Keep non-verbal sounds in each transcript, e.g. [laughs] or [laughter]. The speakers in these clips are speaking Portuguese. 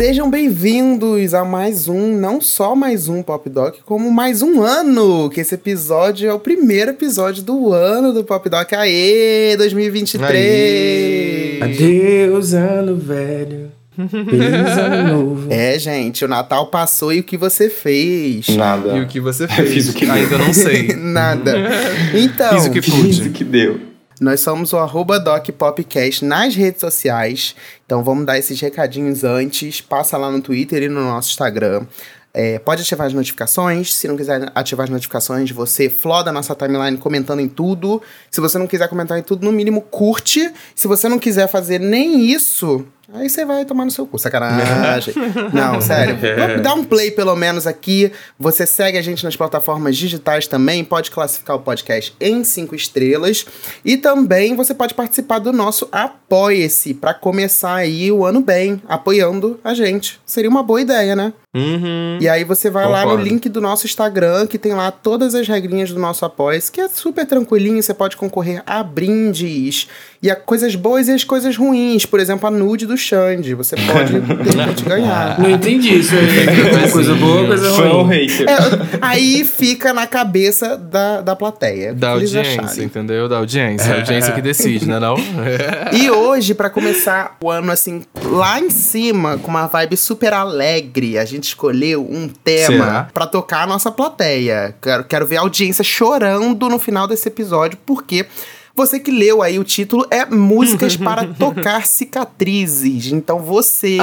Sejam bem-vindos a mais um, não só mais um Pop Doc, como mais um ano, que esse episódio é o primeiro episódio do ano do Pop Doc. Aê, 2023! Aê. Adeus, ano velho. Feliz ano [laughs] novo. É, gente, o Natal passou e o que você fez? Nada. E o que você fez? Fiz o que Ainda não sei. [laughs] Nada. [laughs] Então, Fiz o que Fiz pude. o que deu. Nós somos o arroba DocPopcast nas redes sociais. Então vamos dar esses recadinhos antes. Passa lá no Twitter e no nosso Instagram. É, pode ativar as notificações. Se não quiser ativar as notificações, você floda a nossa timeline comentando em tudo. Se você não quiser comentar em tudo, no mínimo curte. Se você não quiser fazer nem isso, aí você vai tomar no seu cu. Sacanagem. [laughs] não, sério. Dá um play pelo menos aqui. Você segue a gente nas plataformas digitais também. Pode classificar o podcast em cinco estrelas. E também você pode participar do nosso Apoie-se para começar aí o ano bem, apoiando a gente. Seria uma boa ideia, né? Uhum. E aí você vai lá no Concordo. link do nosso Instagram, que tem lá todas as regrinhas do nosso apoia que é super tranquilinho, você pode concorrer a brindes. E a coisas boas e as coisas ruins. Por exemplo, a nude do Xande. Você pode, de [laughs] repente, ganhar. Não entendi isso aí. Coisa boa, coisa Foi um ruim. hater. É, aí fica na cabeça da, da plateia. Da audiência, acharem. entendeu? Da audiência. A audiência que decide, né não? [laughs] E hoje, pra começar o ano assim, lá em cima, com uma vibe super alegre, a gente escolheu um tema pra tocar a nossa plateia. Quero, quero ver a audiência chorando no final desse episódio, porque você que leu aí o título é Músicas [laughs] para Tocar Cicatrizes. Então você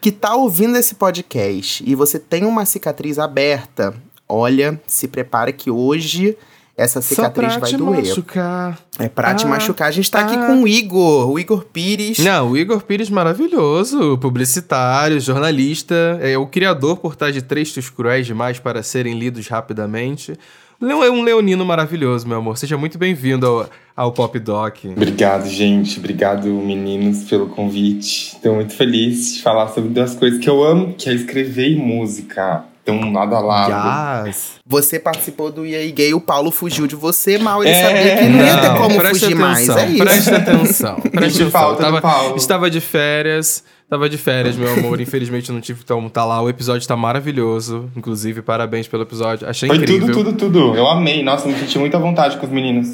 que tá ouvindo esse podcast e você tem uma cicatriz aberta, olha, se prepara que hoje essa cicatriz pra vai te doer. machucar. É pra te Ah, machucar. A gente tá aqui ah. com o Igor, o Igor Pires. Não, o Igor Pires maravilhoso, publicitário, jornalista, é o criador por trás de textos cruéis demais para serem lidos rapidamente. Leo- É um leonino maravilhoso, meu amor. Seja muito bem-vindo ao, ao Pop Doc. Obrigado, gente. Obrigado, meninos, pelo convite. Estou muito feliz de falar sobre duas coisas que eu amo, que é escrever e música. Então, lado a lado. Yes. Você participou do EA Gay, o Paulo fugiu de você, mal ele É, sabia que não ia ter Não, como fugir mais. atenção, É isso. Preste atenção. [laughs] Preste Senti atenção. falta do Tava- Paulo. Estava de férias. Tava de férias, meu amor. Infelizmente não tive como tá lá. O episódio tá maravilhoso. Inclusive, parabéns pelo episódio. Achei Foi incrível. tudo, tudo, tudo. Eu amei. Nossa, me senti muito à vontade com os meninos.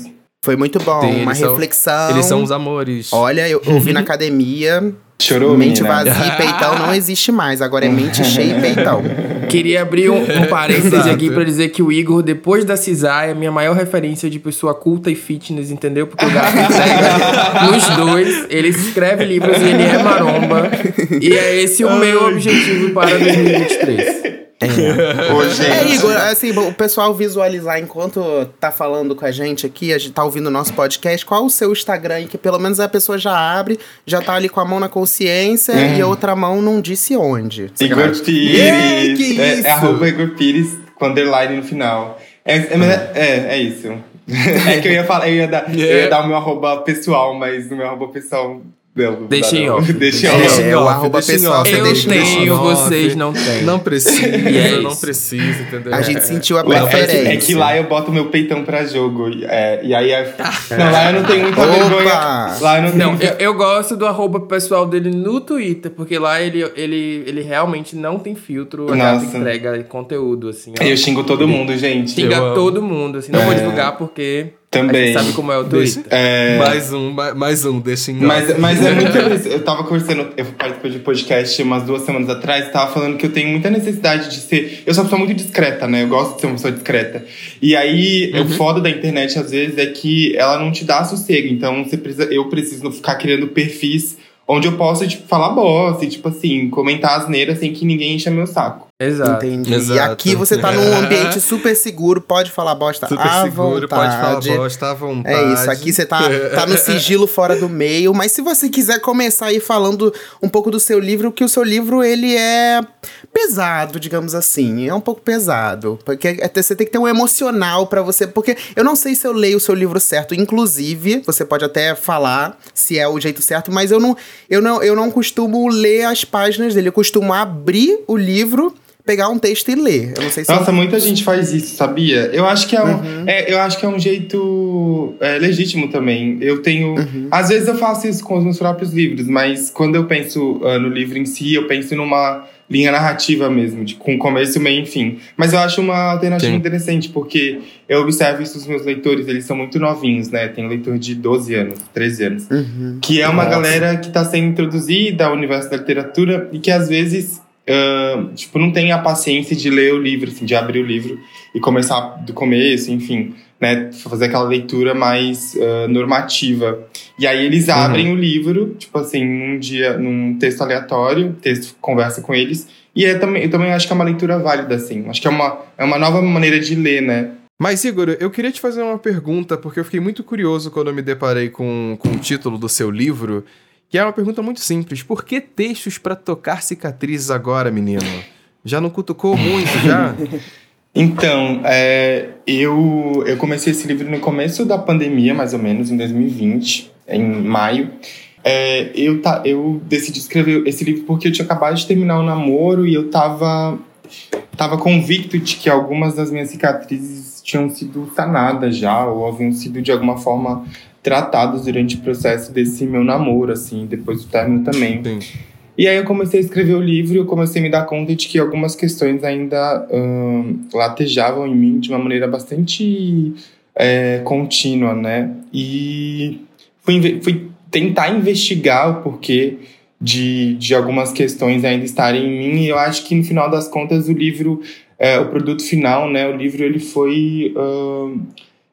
Foi muito bom, Tem, uma eles são- reflexão. Eles são os amores. Olha, eu ouvi na academia, Chorou, mente menina? vazia e peitão não existe mais. Agora é mente cheia e peitão. Queria abrir um, um parêntese Exato. aqui pra dizer que o Igor, depois da Cisai, é a minha maior referência de pessoa culta e fitness, entendeu? Porque o gato entrega nos dois, ele escreve livros e ele é maromba. E é esse o meu objetivo para 2023. [laughs] Ô, gente. É, Igor, assim, o pessoal visualizar enquanto tá falando com a gente aqui, a gente tá ouvindo o nosso podcast, qual o seu Instagram que pelo menos a pessoa já abre, já tá ali com a mão na consciência e a outra mão não disse onde. Igor Pires. Yeah, que é, isso? é arroba Igor Pires com underline no final. É, é, é, é, é isso. [laughs] É que eu ia falar, eu ia, dar, eu ia dar o meu arroba pessoal, mas no meu arroba pessoal. Não, Deixa não, em não. off. Deixa em É, off. é, o arroba deixa em pessoal, off. Eu deixa tenho, off. vocês não têm. Não precisa, E é não isso. precisa, entendeu? A gente sentiu a É preferência. é que lá eu boto meu peitão pra jogo. é, e aí. é- não, lá eu não tenho muita Opa! vergonha. Lá eu não tenho. Não, eu, eu gosto do arroba pessoal dele no Twitter, porque lá ele, ele, ele realmente não tem filtro, Nossa. entrega conteúdo, assim. ó. Eu xingo todo mundo, gente. Xinga Eu todo mundo, assim. Não vou É. divulgar porque Também. sabe como é o Twitter. É, Mais um, ma- mais um, deixa em Mas, mas é muito [laughs] isso. Eu tava conversando, eu participei de podcast umas duas semanas atrás, tava falando que eu tenho muita necessidade de ser. Eu sou uma pessoa muito discreta, né? Eu gosto de ser uma pessoa discreta. E aí, o foda da internet, às vezes, é que ela não te dá sossego. Então, você precisa, eu preciso ficar criando perfis onde eu possa, tipo, falar bosta e, tipo assim, comentar asneira sem que ninguém encha meu saco. Exato. Entendi. E Exato. aqui você tá num [laughs] ambiente super seguro, pode falar bosta Super à seguro, pode falar vontade. bosta à vontade. É isso, aqui você tá, tá no [laughs] sigilo fora do meio, mas se você quiser começar aí falando um pouco do seu livro, que o seu livro ele é pesado, digamos assim, é um pouco pesado, porque é- você tem que ter um emocional pra você, porque eu não sei se eu leio o seu livro certo, inclusive, você pode até falar se é o jeito certo, mas eu não, eu não, eu não costumo ler as páginas dele, eu costumo abrir o livro pegar um texto e ler. Eu não sei se Nossa, eu... muita gente faz isso, sabia? Eu acho que é um, é, eu acho que é um jeito é, legítimo também. Eu tenho. Uhum. Às vezes eu faço isso com os meus próprios livros, mas quando eu penso uh, no livro em si, eu penso numa linha narrativa mesmo, de, com começo, meio e fim. Mas eu acho uma alternativa Sim. interessante, porque eu observo isso nos meus leitores, eles são muito novinhos, né? Tem leitor de 12 anos, 13 anos. Uhum. Que é uma Nossa. galera que está sendo introduzida ao universo da literatura e que às vezes. Tipo, não tem a paciência de ler o livro, assim, de abrir o livro e começar do começo, enfim, né? Fazer aquela leitura mais ah, normativa. E aí eles abrem o livro, tipo assim, num dia, num texto aleatório, o texto conversa com eles. E é também, eu também acho que é uma leitura válida, assim. Acho que é uma, é uma nova maneira de ler, né? Mas, Igor, eu queria te fazer uma pergunta, porque eu fiquei muito curioso quando eu me deparei com, com o título do seu livro, que é uma pergunta muito simples. Por que textos pra tocar cicatrizes agora, menino? Já não cutucou muito, já? [laughs] Então, é, eu, eu comecei esse livro no começo da pandemia, mais ou menos, em 2020, em maio. É, eu, ta, eu decidi escrever esse livro porque eu tinha acabado de terminar o namoro e eu tava, tava convicto de que algumas das minhas cicatrizes tinham sido sanadas já, ou haviam sido de alguma forma tratadas durante o processo desse meu namoro, assim, depois do término também. Sim. E aí eu comecei a escrever o livro e eu comecei a me dar conta de que algumas questões ainda ahn, latejavam em mim de uma maneira bastante é, contínua, né? E fui, fui tentar investigar o porquê de, de algumas questões ainda estarem em mim e eu acho que no final das contas o livro, é, o produto final, né? O livro ele foi ahn,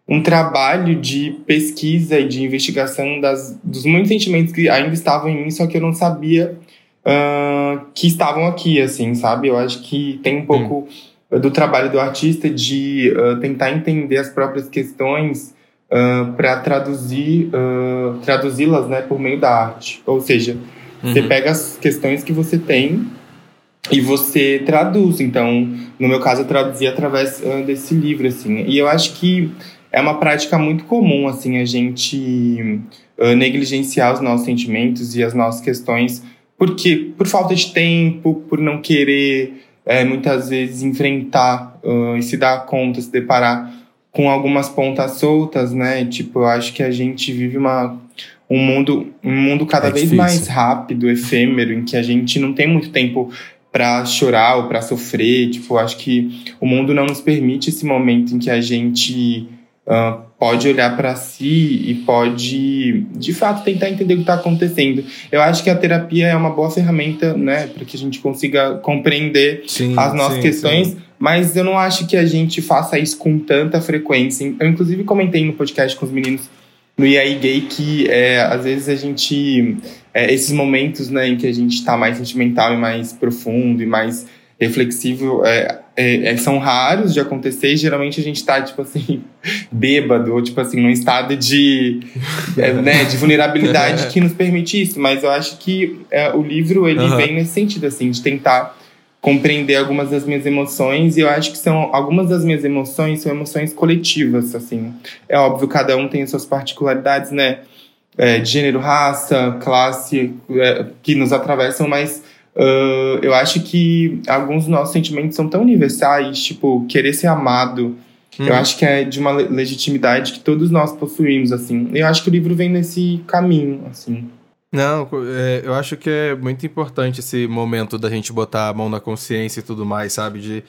um trabalho de pesquisa e de investigação das, dos muitos sentimentos que ainda estavam em mim, só que eu não sabia ah, que estavam aqui, assim, sabe? Eu acho que tem um pouco do trabalho do artista de ah, tentar entender as próprias questões para traduzir ah, traduzi-las, né, por meio da arte. Ou seja, você Uhum. pega as questões que você tem e você traduz. Então, no meu caso, eu traduzi através ah, desse livro, assim. E eu acho que é uma prática muito comum, assim, a gente ah, negligenciar os nossos sentimentos e as nossas questões, porque por falta de tempo, por não querer eh, muitas vezes enfrentar ah, e se dar conta, se deparar com algumas pontas soltas, né? Tipo, eu acho que a gente vive uma um mundo um mundo cada É vez difícil. mais rápido, efêmero, em que a gente não tem muito tempo para chorar ou para sofrer. Tipo, eu acho que o mundo não nos permite esse momento em que a gente pode olhar para si e pode, de fato, tentar entender o que está acontecendo. Eu acho que a terapia é uma boa ferramenta, né, para que a gente consiga compreender Sim, as nossas sim, questões, sim. mas eu não acho que a gente faça isso com tanta frequência. Eu, inclusive, comentei no podcast com os meninos no IAI Gay que é, às vezes a gente. é, esses momentos né, em que a gente está mais sentimental e mais profundo e mais reflexivo é, é, é, são raros de acontecer e geralmente a gente tá, tipo assim, [laughs] bêbado, ou tipo assim, num estado de, é, né, de vulnerabilidade que nos permite isso. Mas eu acho que é, o livro, ele Aham. vem nesse sentido, assim, de tentar compreender algumas das minhas emoções e eu acho que são algumas das minhas emoções são emoções coletivas assim é óbvio cada um tem as suas particularidades né é, de gênero raça classe é, que nos atravessam mas eu acho que alguns dos nossos sentimentos são tão universais tipo querer ser amado Hum. eu acho que é de uma le- legitimidade que todos nós possuímos assim eu acho que o livro vem nesse caminho assim Não, é, eu acho que é muito importante esse momento da gente botar a mão na consciência e tudo mais, sabe? De,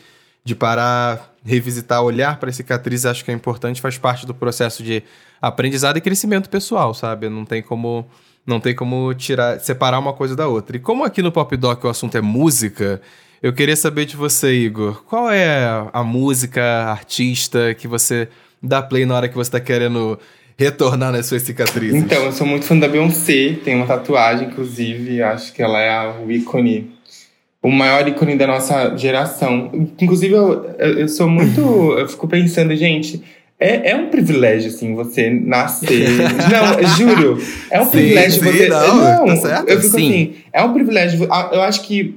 de parar, revisitar, olhar para cicatriz, acho que é importante, faz parte do processo de aprendizado e crescimento pessoal, sabe? Não tem como não tem como tirar, separar uma coisa da outra. E como aqui no Pop Doc o assunto é música, eu queria saber de você, Igor, qual é a música, artista que você dá play na hora que você tá querendo retornar nas suas cicatrizes? Então, eu sou muito fã da Beyoncé, tem uma tatuagem, inclusive, acho que ela é o ícone, o maior ícone da nossa geração. Inclusive, eu, eu sou muito. [laughs] eu fico pensando, gente. É, é um privilégio, assim, você nascer. [laughs] não, juro. É um Sim, privilégio sim, você. não, tá certo. Eu fico Sim. assim. É um privilégio. Eu acho que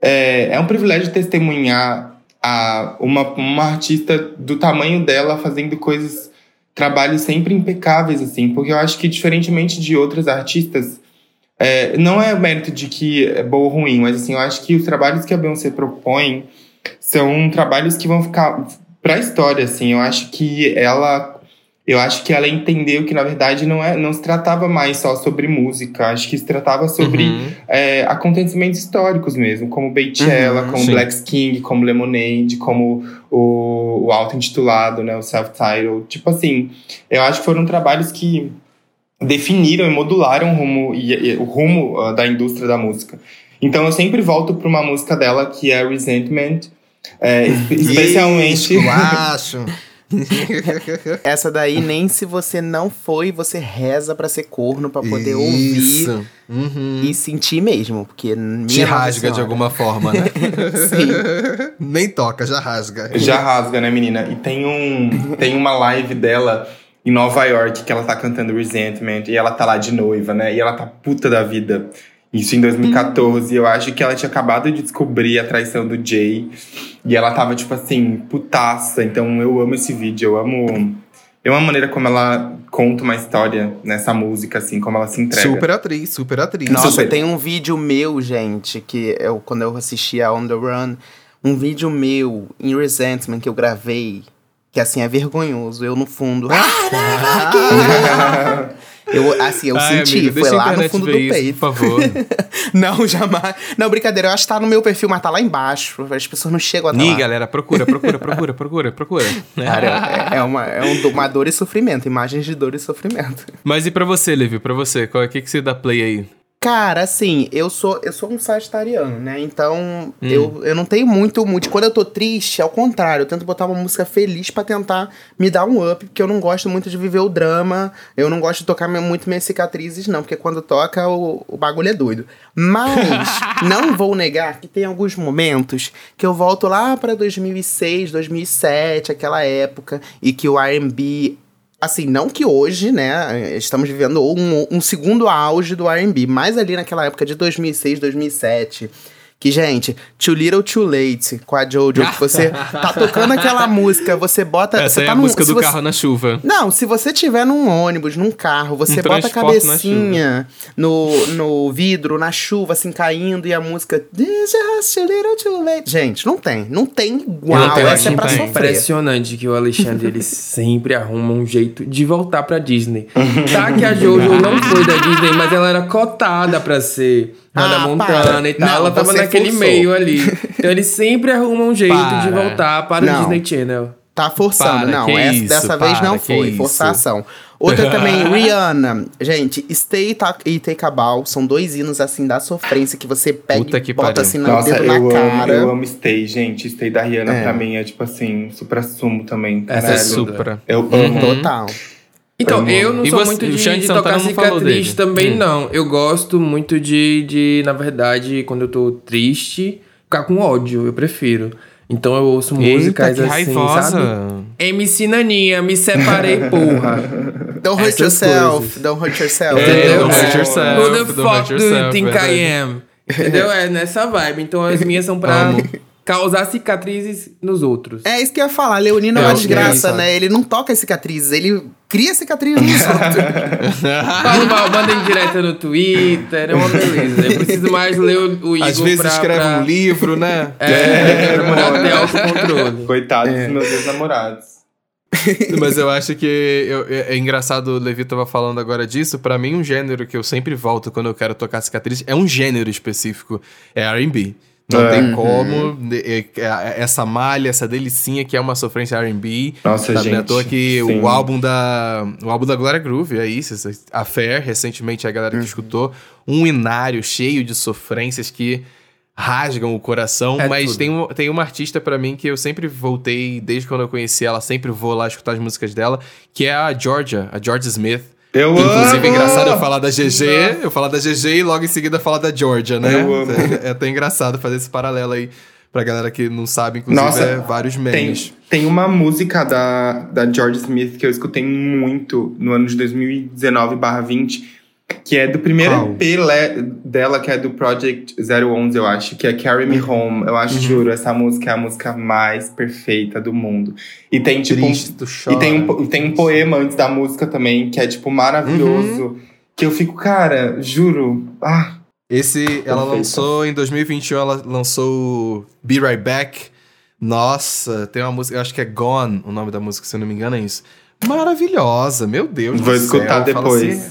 é, é um privilégio testemunhar a, uma, uma artista do tamanho dela fazendo coisas trabalhos sempre impecáveis, assim, porque eu acho que, diferentemente de outras artistas, é, não é mérito de que é boa ou ruim, mas assim, eu acho que os trabalhos que a Beyoncé propõe são trabalhos que vão ficar pra história, assim. Eu acho que ela eu acho que ela entendeu que, na verdade, não, é, não se tratava mais só sobre música. Acho que se tratava sobre Uhum. é, acontecimentos históricos mesmo, como Beychella, Uhum, como sim. Black King, como Lemonade, como o, o auto-intitulado, né, o self-titled. Tipo assim, eu acho que foram trabalhos que definiram e modularam o rumo, e, e- o rumo ah, da indústria da música. Então eu sempre volto para uma música dela que é Resentment, é, espe- especialmente... Eu acho. [laughs] Essa daí, nem se você não foi, você reza pra ser corno, pra poder ouvir Isso. Uhum. e sentir mesmo. Porque Te rasga de alguma forma, né? [laughs] Sim. Nem toca, já rasga. Já rasga, né, menina? E tem, um, tem uma live dela em Nova York que ela tá cantando Resentment e ela tá lá de noiva, né? E ela tá puta da vida. Isso em 2014. Eu acho que ela tinha acabado de descobrir a traição do Jay. E ela tava, tipo assim, putaça. Então eu amo esse vídeo. Eu amo. Eu amo a maneira como ela conta uma história nessa música, assim, como ela se entrega. Super atriz, super atriz. Nossa, Super. tem um vídeo meu, gente, que eu, quando eu assisti a On The Run, um vídeo meu em Resentment que eu gravei, que assim, é vergonhoso. Eu no fundo. [laughs] eu, assim, eu Ai, senti, amigo, foi lá no fundo ver do isso, peito. Por favor. [laughs] Não, jamais. Não, brincadeira, eu acho que tá no meu perfil, mas tá lá embaixo. As pessoas não chegam até Ih, lá. galera, procura, procura, procura, procura, procura. Cara, é, é uma, é um, uma dor e sofrimento, imagens de dor e sofrimento. Mas e pra você, Levi? Pra você, qual é que, que você dá play aí? Cara, assim, eu sou eu sou um sagitariano, né? Então, eu, eu não tenho muito muito. Quando eu tô triste, ao contrário, eu tento botar uma música feliz pra tentar me dar um up, porque eu não gosto muito de viver o drama. Eu não gosto de tocar muito minhas cicatrizes, não, porque quando toca o, o bagulho é doido. Mas [laughs] não vou negar que tem alguns momentos que eu volto lá pra 2006, 2007, aquela época, e que o R&B Assim, não que hoje, né, estamos vivendo um, um segundo auge do R&B, mas ali naquela época de 2006, 2007, que, gente, Too Little Too Late, com a Jojo, que você tá tocando aquela [laughs] música, você bota... Essa você é tá a num- música do você- carro na chuva. Não, se você tiver num ônibus, num carro, você Um bota a cabecinha no, no vidro, na chuva, assim, caindo, e a música... This is too little too late. Gente, não tem. Não tem igual. Não, eu Essa é pra tem. sofrer. impressionante que o Alexandre ele [laughs] sempre arruma um jeito de voltar pra Disney. [laughs] Tá que a Jojo não foi da Disney, mas ela era cotada pra ser Hannah Ah, Montana para. e tal. Não, ela tava naquele forçou. meio ali. [laughs] Então ele sempre arruma um jeito de Para. voltar para o Não. Disney Channel. Tá forçando, Para, não. que essa, isso, dessa vez não que foi. isso. Forçação. Outra também, [laughs] Rihanna. Gente, Stay Ta- e Take a Bow são dois hinos, assim, da sofrência que você pega Puta e que bota pariu. assim no Nossa, dedo na amo, cara. eu amo Stay, gente. Stay da Rihanna É. pra mim é tipo assim, supra sumo também. Essa é Supra. Eu Uhum. amo. Total. Então, eu não E sou você- muito de, de tocar cicatriz também, Hum. não. Eu gosto muito de, de, na verdade, quando eu tô triste, ficar com ódio, eu prefiro. Então eu ouço músicas que assim, raivosa. sabe? MC Naninha, me separei, porra. [laughs] Don't hurt Essas yourself. coisas. Don't hurt yourself. É, Entendeu? don't hurt yourself, Who the fuck do you think I am? Entendeu? É nessa vibe. Então as minhas são pra causar cicatrizes nos outros. É isso que eu ia falar. Leonino é É, uma ok, desgraça, sabe? né? Ele não toca cicatrizes, ele cria cicatrizes nos [laughs] outros. Fala mal, manda em direta no Twitter, é uma beleza. Eu preciso mais ler o, o Igor Às vezes pra, escreve pra, um livro, né? É, pra ter autocontrole. Coitados dos meus ex-namorados. [laughs] Mas eu acho que eu- é, é engraçado, o Levi tava falando agora disso. Pra mim, um gênero que eu sempre volto quando eu quero tocar cicatriz é um gênero específico. É R&B. Não É. tem como. é- é- essa malha, essa delicinha que é uma sofrência R&B. Nossa, Sabe, não é à gente, toa que sim. o álbum da o álbum da Glória Groove é isso, a Fair, recentemente a galera que escutou, um inário cheio de sofrências que rasgam o coração, É mas tudo. tem, um- tem uma artista pra mim que eu sempre voltei, desde quando eu conheci ela, sempre vou lá escutar as músicas dela, que é a Georgia, a Georgia Smith. Eu Inclusive, é amo! engraçado eu falar da GG, eu falar da GG e logo em seguida falar da Georgia, né? Eu amo. É, é até engraçado fazer esse paralelo aí pra galera que não sabe, inclusive, Nossa, é vários Tem, memes. tem uma música da, da George Smith que eu escutei muito no ano de 2019/20, que é do primeiro Qual? EP dela, que é do Project 011, eu acho, que é Carry Me Home. Eu Uhum. acho, juro, essa música é a música mais perfeita do mundo. E tem, tipo. um- Triste, tu chora. E tem um, e tem um poema antes da música também, que é, tipo, maravilhoso. Uhum. Que eu fico, cara, juro. Ah, Esse, ela Perfeita. lançou em 2021, ela lançou Be Right Back. Nossa, tem uma música, eu acho que é Gone, o nome da música, se eu não me engano é isso. maravilhosa, meu Deus Vou do céu. escutar Fala depois.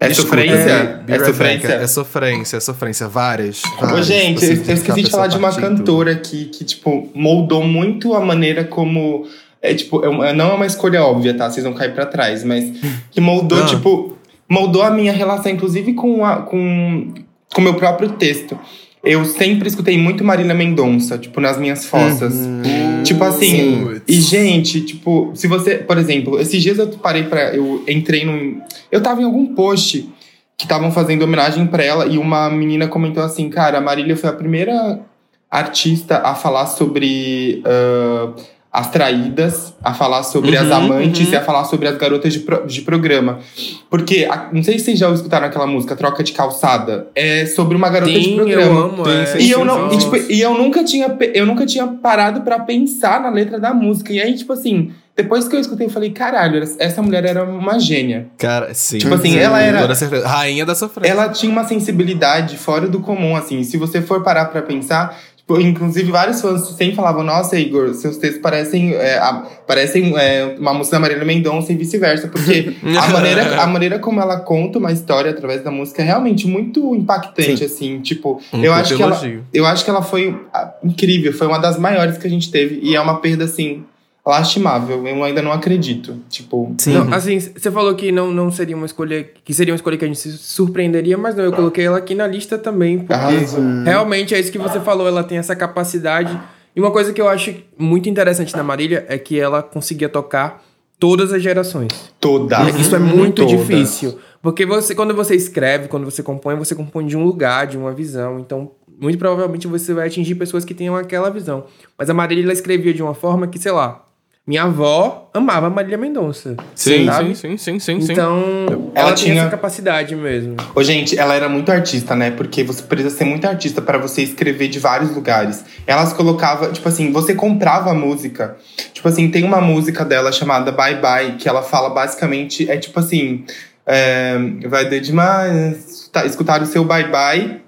É sofrência? É Back. sofrência? É sofrência, é sofrência. Várias. Ô, várias. gente, Você eu, eu esqueci de falar de uma partindo. cantora aqui que, tipo, moldou muito a maneira como. É, tipo, é não é uma escolha óbvia, tá? Vocês vão cair pra trás, mas que moldou, Ah. tipo, moldou a minha relação, inclusive, com o com, com meu próprio texto. Eu sempre escutei muito Marília Mendonça, tipo, nas minhas fossas. Tipo assim, Putz. e gente, tipo, se você, por exemplo, esses dias eu parei pra. Eu entrei num. Eu tava em algum post que estavam fazendo homenagem pra ela e uma menina comentou assim: Cara, a Marília foi a primeira artista a falar sobre ah, as traídas, a falar sobre as Uhum, amantes uhum. e a falar sobre as garotas de, pro- de programa. Porque, a- não sei se vocês já escutaram aquela música, Troca de Calçada. É sobre uma garota de Sim, programa. eu amo. Tem, é, E eu, não, e, tipo, e eu nunca tinha eu nunca tinha parado pra pensar na letra da música. E aí, tipo assim, depois que eu escutei, eu falei, caralho, essa mulher era uma gênia. Cara, sim. Tipo assim, sim, ela era-. Rainha da sofrência. Ela tinha uma sensibilidade fora do comum, assim. Se você for parar pra pensar, inclusive vários fãs sempre falavam, nossa, Igor, seus textos parecem, é, a- parecem é, uma música da Marília Mendonça e vice-versa. Porque a [laughs] maneira, a maneira como ela conta uma história através da música é realmente muito impactante, assim. Tipo, Um eu acho que ela, eu acho que ela foi ah, incrível, foi uma das maiores que a gente teve. E é uma perda, assim, lastimável. Eu ainda não acredito. Tipo, Sim. Não, assim, você falou que não, não seria uma escolha. Que seria uma escolha que a gente se surpreenderia, mas não, eu coloquei ela aqui na lista também, porque Arrasou. realmente é isso que você falou, ela tem essa capacidade. E uma coisa que eu acho muito interessante na Marília é que ela conseguia tocar todas as gerações. toda. Isso é muito Todas. difícil. Porque você, quando você escreve, quando você compõe, você compõe de um lugar, de uma visão. Então, muito provavelmente você vai atingir pessoas que tenham aquela visão. Mas a Marília ela escrevia de uma forma que, sei lá, minha avó amava Marília Mendonça. Sim, sabe? sim, sim, sim, sim, sim. Então, Ela ela, tinha tinha- essa capacidade mesmo. Ô, gente, ela era muito artista, né? Porque você precisa ser muito artista para você escrever de vários lugares. Elas colocava, tipo assim, você comprava a música. Tipo assim, tem uma música dela chamada Bye Bye, que ela fala basicamente, é tipo assim, é, vai dar demais tá, escutar o seu bye bye.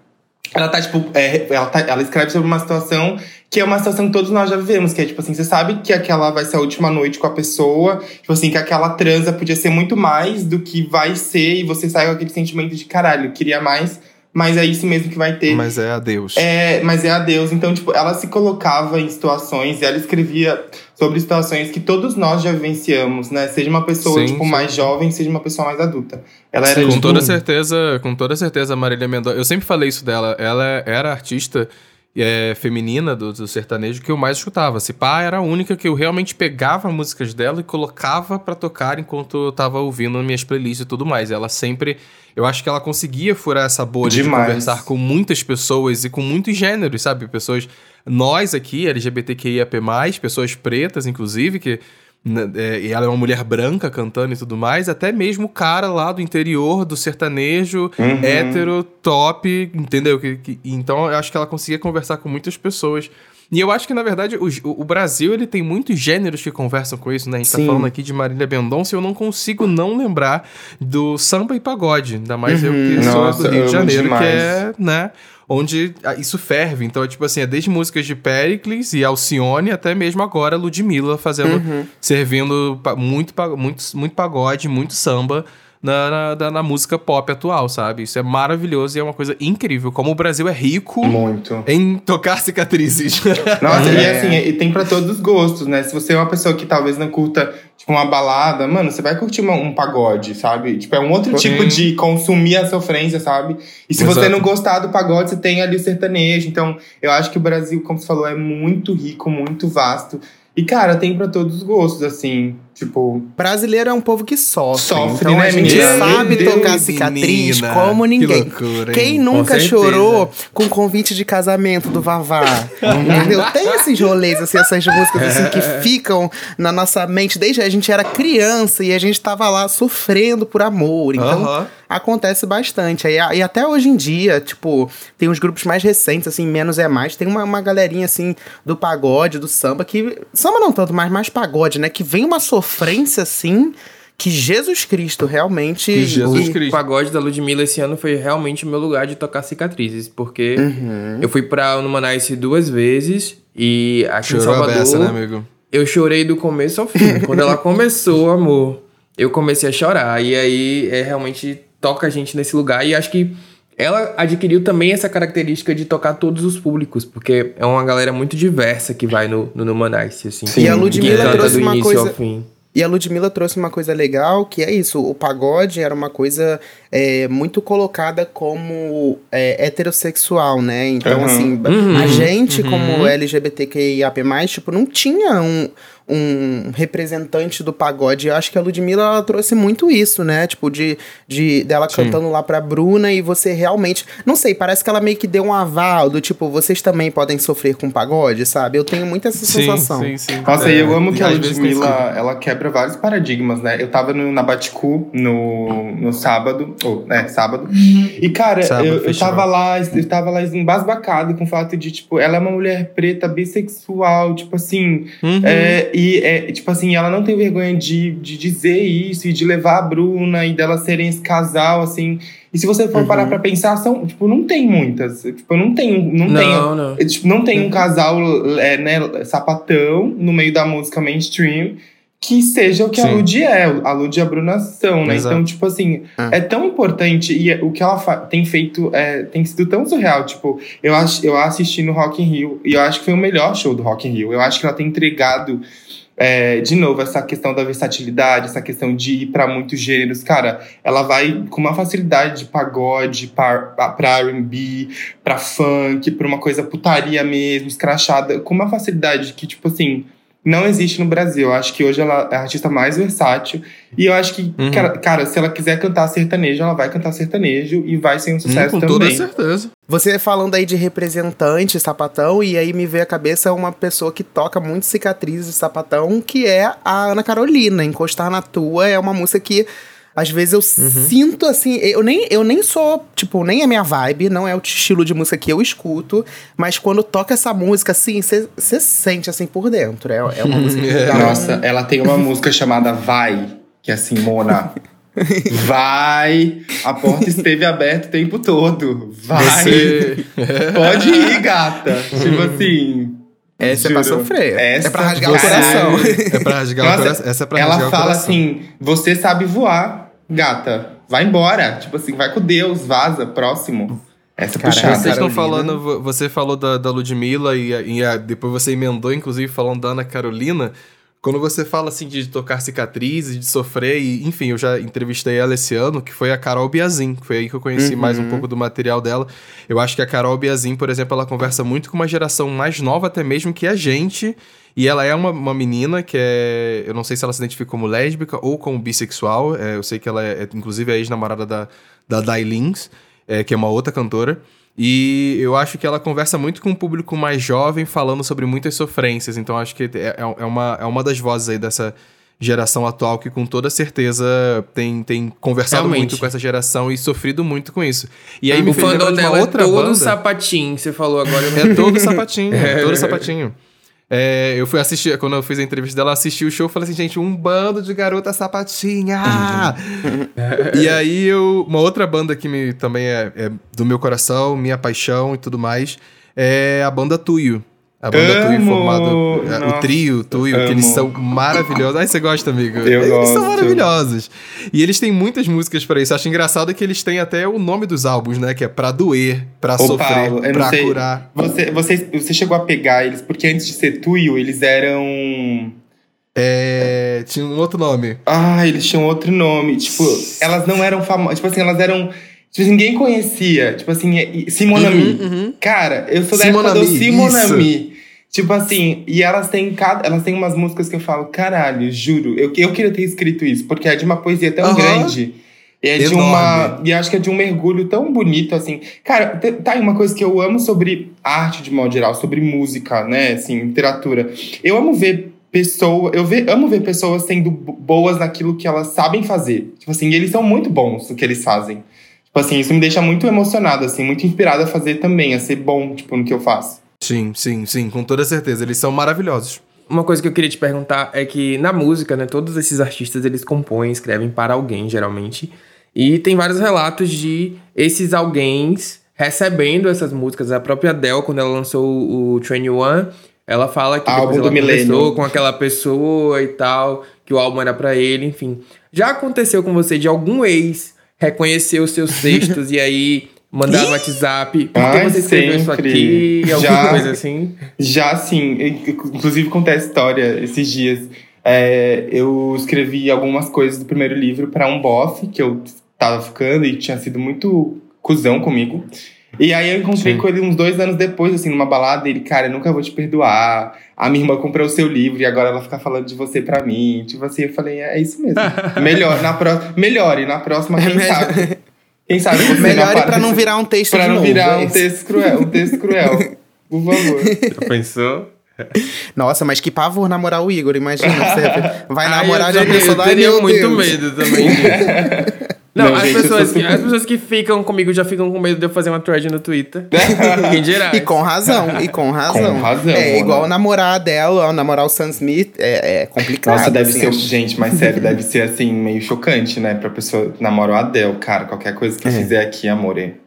Ela tá, tipo, é, ela, tá- ela escreve sobre uma situação que é uma situação que todos nós já vivemos, que é tipo assim, você sabe que aquela vai ser a última noite com a pessoa, tipo assim, que aquela transa podia ser muito mais do que vai ser, e você sai com aquele sentimento de caralho, queria mais, mas é isso mesmo que vai ter. Mas é adeus. É, mas é a Deus. Então, tipo, ela se colocava em situações e ela escrevia sobre situações que todos nós já vivenciamos, né? Seja uma pessoa, Sim, tipo, sim. mais jovem, seja uma pessoa mais adulta. Ela era, com tipo, toda certeza, com toda certeza, Marília Mendonça. Eu sempre falei isso dela. Ela era artista é, feminina do, do sertanejo que eu mais escutava. Se pá, era a única que eu realmente pegava músicas dela e colocava pra tocar enquanto eu tava ouvindo nas minhas playlists e tudo mais. Ela sempre. Eu acho que ela conseguia furar essa bolha Demais. de conversar com muitas pessoas e com muitos gêneros, sabe? Pessoas. Nós aqui, LGBTQIAP, pessoas pretas, inclusive, que e ela é uma mulher branca cantando e tudo mais, até mesmo o cara lá do interior do sertanejo, Uhum. hétero, top, entendeu? Que, que- então eu acho que ela conseguia conversar com muitas pessoas. E eu acho que, na verdade, o, o Brasil ele tem muitos gêneros que conversam com isso, né? A gente Sim. tá falando aqui de Marília Mendonça e eu não consigo não lembrar do samba e pagode. Ainda mais eu que sou Nossa, do Rio de Janeiro, demais. que é, né? Onde ah, isso ferve. Então, é tipo assim, é desde músicas de Pericles e Alcione até mesmo agora Ludmilla fazendo, servindo pa- muito, muito, muito pagode, muito samba na, na, na música pop atual, sabe? Isso é maravilhoso e é uma coisa incrível. Como o Brasil é rico Muito. em tocar cicatrizes. Nossa, e [laughs] É. assim, e tem pra todos os gostos, né? Se você é uma pessoa que talvez não curta, tipo, uma balada, mano, você vai curtir uma- um pagode, sabe? Tipo, é um outro Sim. tipo de consumir a sofrência, sabe? E se você Exato. não gostar do pagode, você tem ali o sertanejo. Então, eu acho que o Brasil, como você falou, é muito rico, muito vasto. E, cara, tem pra todos os gostos, assim. Tipo, Brasileiro é um povo que sofre. Sofre, então né, a gente menina? sabe Meu tocar Deus, cicatriz menina. como Que ninguém. loucura, hein? Quem Com nunca certeza. chorou com convite de casamento do Vavá? entendeu? Tem esses rolês, assim, essas músicas assim, que [laughs] ficam na nossa mente desde a gente era criança e a gente tava lá sofrendo por amor. Então, Aham. Acontece bastante. Aí, e até hoje em dia, tipo, tem uns grupos mais recentes, assim, menos é mais. Tem uma, uma galerinha, assim, do pagode, do samba, que. Samba não tanto, mas mais pagode, né? Que vem uma sofrência, assim, que Jesus Cristo realmente. Que Jesus O Cristo. pagode da Ludmilla esse ano foi realmente o meu lugar de tocar cicatrizes, porque Uhum. eu fui pra Numanice duas vezes e aqui em Chorou a Salvador. beça, né, amigo? eu chorei do começo ao fim. Quando ela [laughs] começou, amor, eu comecei a chorar. E aí, é realmente toca a gente nesse lugar. E acho que ela adquiriu também essa característica de tocar todos os públicos, porque é uma galera muito diversa que vai no, no Numanice, assim. Sim. E a Ludmilla trouxe uma coisa... E a Ludmilla trouxe uma coisa legal, que é isso, o pagode era uma coisa é, muito colocada como é, heterossexual, né? Então, uhum. assim, uhum. a gente, uhum. como LGBTQIAP+, tipo, não tinha um, um representante do pagode. Eu acho que a Ludmilla ela trouxe muito isso, né? Tipo, de, de dela Sim. cantando lá pra Bruna e você realmente. Não sei, parece que ela meio que deu um aval do tipo, vocês também podem sofrer com pagode, sabe? Eu tenho muito essa sim, sensação. Sim, sim. Nossa, é, eu amo que a Ludmilla ela quebra vários paradigmas, né? Eu tava no, na Baticu no, no sábado, ou, né, sábado. E, cara, sábado, eu, eu tava lá, eu tava lá embasbacado com o fato de, tipo, ela é uma mulher preta, bissexual, tipo assim. Uhum. É, e, é, tipo assim, ela não tem vergonha de, de dizer isso e de levar a Bruna e delas serem esse casal, assim. E se você for uhum. parar pra pensar, são, tipo, não tem muitas. Tipo, não tem. Não, não tem, não. Tipo, não tem um uhum. casal, é, né, sapatão no meio da música mainstream que seja o que Sim. a Lud é. A Lud e a Bruna são, né? Exato. Então, tipo assim, é. é tão importante e o que ela tem feito é, tem sido tão surreal. Tipo, eu, ach, eu assisti no Rock in Rio e eu acho que foi o melhor show do Rock in Rio. Eu acho que ela tem entregado é, de novo, essa questão da versatilidade, essa questão de ir para muitos gêneros, cara, ela vai com uma facilidade de pagode para RB, para funk, pra uma coisa putaria mesmo, escrachada, com uma facilidade que, tipo assim, não existe no Brasil. Eu acho que hoje ela é a artista mais versátil. E eu acho que, uhum. cara, cara, se ela quiser cantar sertanejo, ela vai cantar sertanejo e vai ser um sucesso hum, com também. Com toda certeza. Você falando aí de representante sapatão, e aí me veio a cabeça uma pessoa que toca muito cicatrizes de sapatão, que é a Ana Carolina. Encostar na tua é uma música que às vezes eu uhum. sinto assim, eu nem, eu nem sou, tipo, nem é minha vibe, não é o estilo de música que eu escuto, mas quando toca essa música, assim, você sente assim por dentro. É, é uma [laughs] música que dá Nossa, um... ela tem uma música chamada Vai, que é assim, Mona. Vai! A porta esteve aberta o tempo todo. Vai! Você... Pode ir, gata. tipo assim. Essa Juro. é pra sofrer. Essa é pra rasgar o coração. É pra rasgar Nossa, o coração. Essa é pra ela rasgar o coração. Ela fala assim: você sabe voar, gata. Vai embora. Tipo assim, vai com Deus, vaza, próximo. Essa é puxada. Vocês estão falando, você falou da, da Ludmilla e, e a, depois você emendou, inclusive, falando da Ana Carolina. Quando você fala assim de tocar cicatrizes, de sofrer, e enfim, eu já entrevistei ela esse ano, que foi a Carol Biazin, que foi aí que eu conheci uhum. mais um pouco do material dela. Eu acho que a Carol Biazin, por exemplo, ela conversa muito com uma geração mais nova até mesmo que a gente, e ela é uma, uma menina que é. Eu não sei se ela se identifica como lésbica ou como bissexual. É, eu sei que ela é, é inclusive, a ex-namorada da, da Dailins, é, que é uma outra cantora. E eu acho que ela conversa muito com o público mais jovem, falando sobre muitas sofrências. Então acho que é, é, é, uma, é uma das vozes aí dessa geração atual que com toda certeza tem, tem conversado Realmente. muito com essa geração e sofrido muito com isso. E aí o me fez lembrar de uma é outra é todo banda. sapatinho, você falou agora. [laughs] É todo sapatinho, é todo sapatinho. É, eu fui assistir, quando eu fiz a entrevista dela, assisti o show e falei assim, gente, um bando de garota sapatinha! e aí eu. Uma outra banda que me, também é, é, do meu coração, minha paixão e tudo mais, é a banda Tuyo. A banda Tuyo formada. É, o trio Tuyo, que eles são maravilhosos. Ai, você gosta, amigo? Eu eles gosto. são maravilhosos. E eles têm muitas músicas para isso. Acho engraçado que eles têm até o nome dos álbuns, né? Que é pra doer, pra Ô, sofrer, Paulo, pra sei, curar. Você, você, você chegou a pegar eles, porque antes de ser Tuyo, eles eram. É. Tinha um outro nome. Ah, eles tinham outro nome. Tipo, elas não eram famosas. Tipo assim, elas eram Tipo, ninguém conhecia. Tipo assim, Simonami. Uhum, uhum. Cara, eu sou da época do Simonami. Tipo assim, e elas têm cada, elas têm umas músicas que eu falo, caralho, juro, eu, eu queria ter escrito isso, porque é de uma poesia tão uhum. grande. E é Enorme. de uma. E acho que é de um mergulho tão bonito, assim. Cara, tá aí uma coisa que eu amo sobre arte de modo geral, sobre música, né? Assim, literatura. Eu amo ver pessoas. Eu ve, amo ver pessoas sendo boas naquilo que elas sabem fazer. Tipo assim, eles são muito bons no que eles fazem. Tipo assim, isso me deixa muito emocionado, assim, muito inspirado a fazer também, a ser bom, tipo, no que eu faço. Sim, sim, sim, com toda certeza. Eles são maravilhosos. Uma coisa que eu queria te perguntar é que na música, né, todos esses artistas eles compõem, escrevem para alguém, geralmente. E tem vários relatos de esses alguém recebendo essas músicas. A própria Adele, quando ela lançou o Train One, Ela fala que Álbum depois do ela conversou milênio. com aquela pessoa e tal, que o álbum era pra ele, enfim. Já aconteceu com você de algum ex reconhecer os seus textos [laughs] e aí mandar no WhatsApp, por que você escreveu isso sempre. aqui, alguma Já. coisa assim? Já sim, inclusive contei a história esses dias. É, eu escrevi algumas coisas do primeiro livro para um bofe que eu tava ficando e tinha sido muito cuzão comigo. E aí eu encontrei Sim. com ele uns dois anos depois, assim, numa balada, ele, cara, eu nunca vou te perdoar. A minha irmã comprou o seu livro e agora ela fica falando de você pra mim. Tipo assim, eu falei, é isso mesmo. [laughs] Melhor, na próxima. Melhore, na próxima, quem melhor- sabe? Quem sabe você Melhor não pra não virar um texto Pra de não novo. virar é um texto cruel, um texto cruel. Por favor. Já pensou? Nossa, mas que pavor namorar o Igor, imagina. Você [laughs] vai namorar Ai, de eu uma teria, pessoa eu da teria meu muito Deus. medo também disso. [laughs] Não, Não, as, gente, pessoas que, as pessoas que ficam comigo já ficam com medo de eu fazer uma thread no Twitter. [laughs] [laughs] Quem dirá? E com razão, e com razão. Com razão, É Mona. igual namorar dela, namorar o Sam Smith, é, é complicado. Nossa, deve assim, ser. acho. Gente, mas sério, deve ser assim, meio chocante, né? Pra pessoa que namora o Adele, cara. Qualquer coisa que fizer aqui, amore.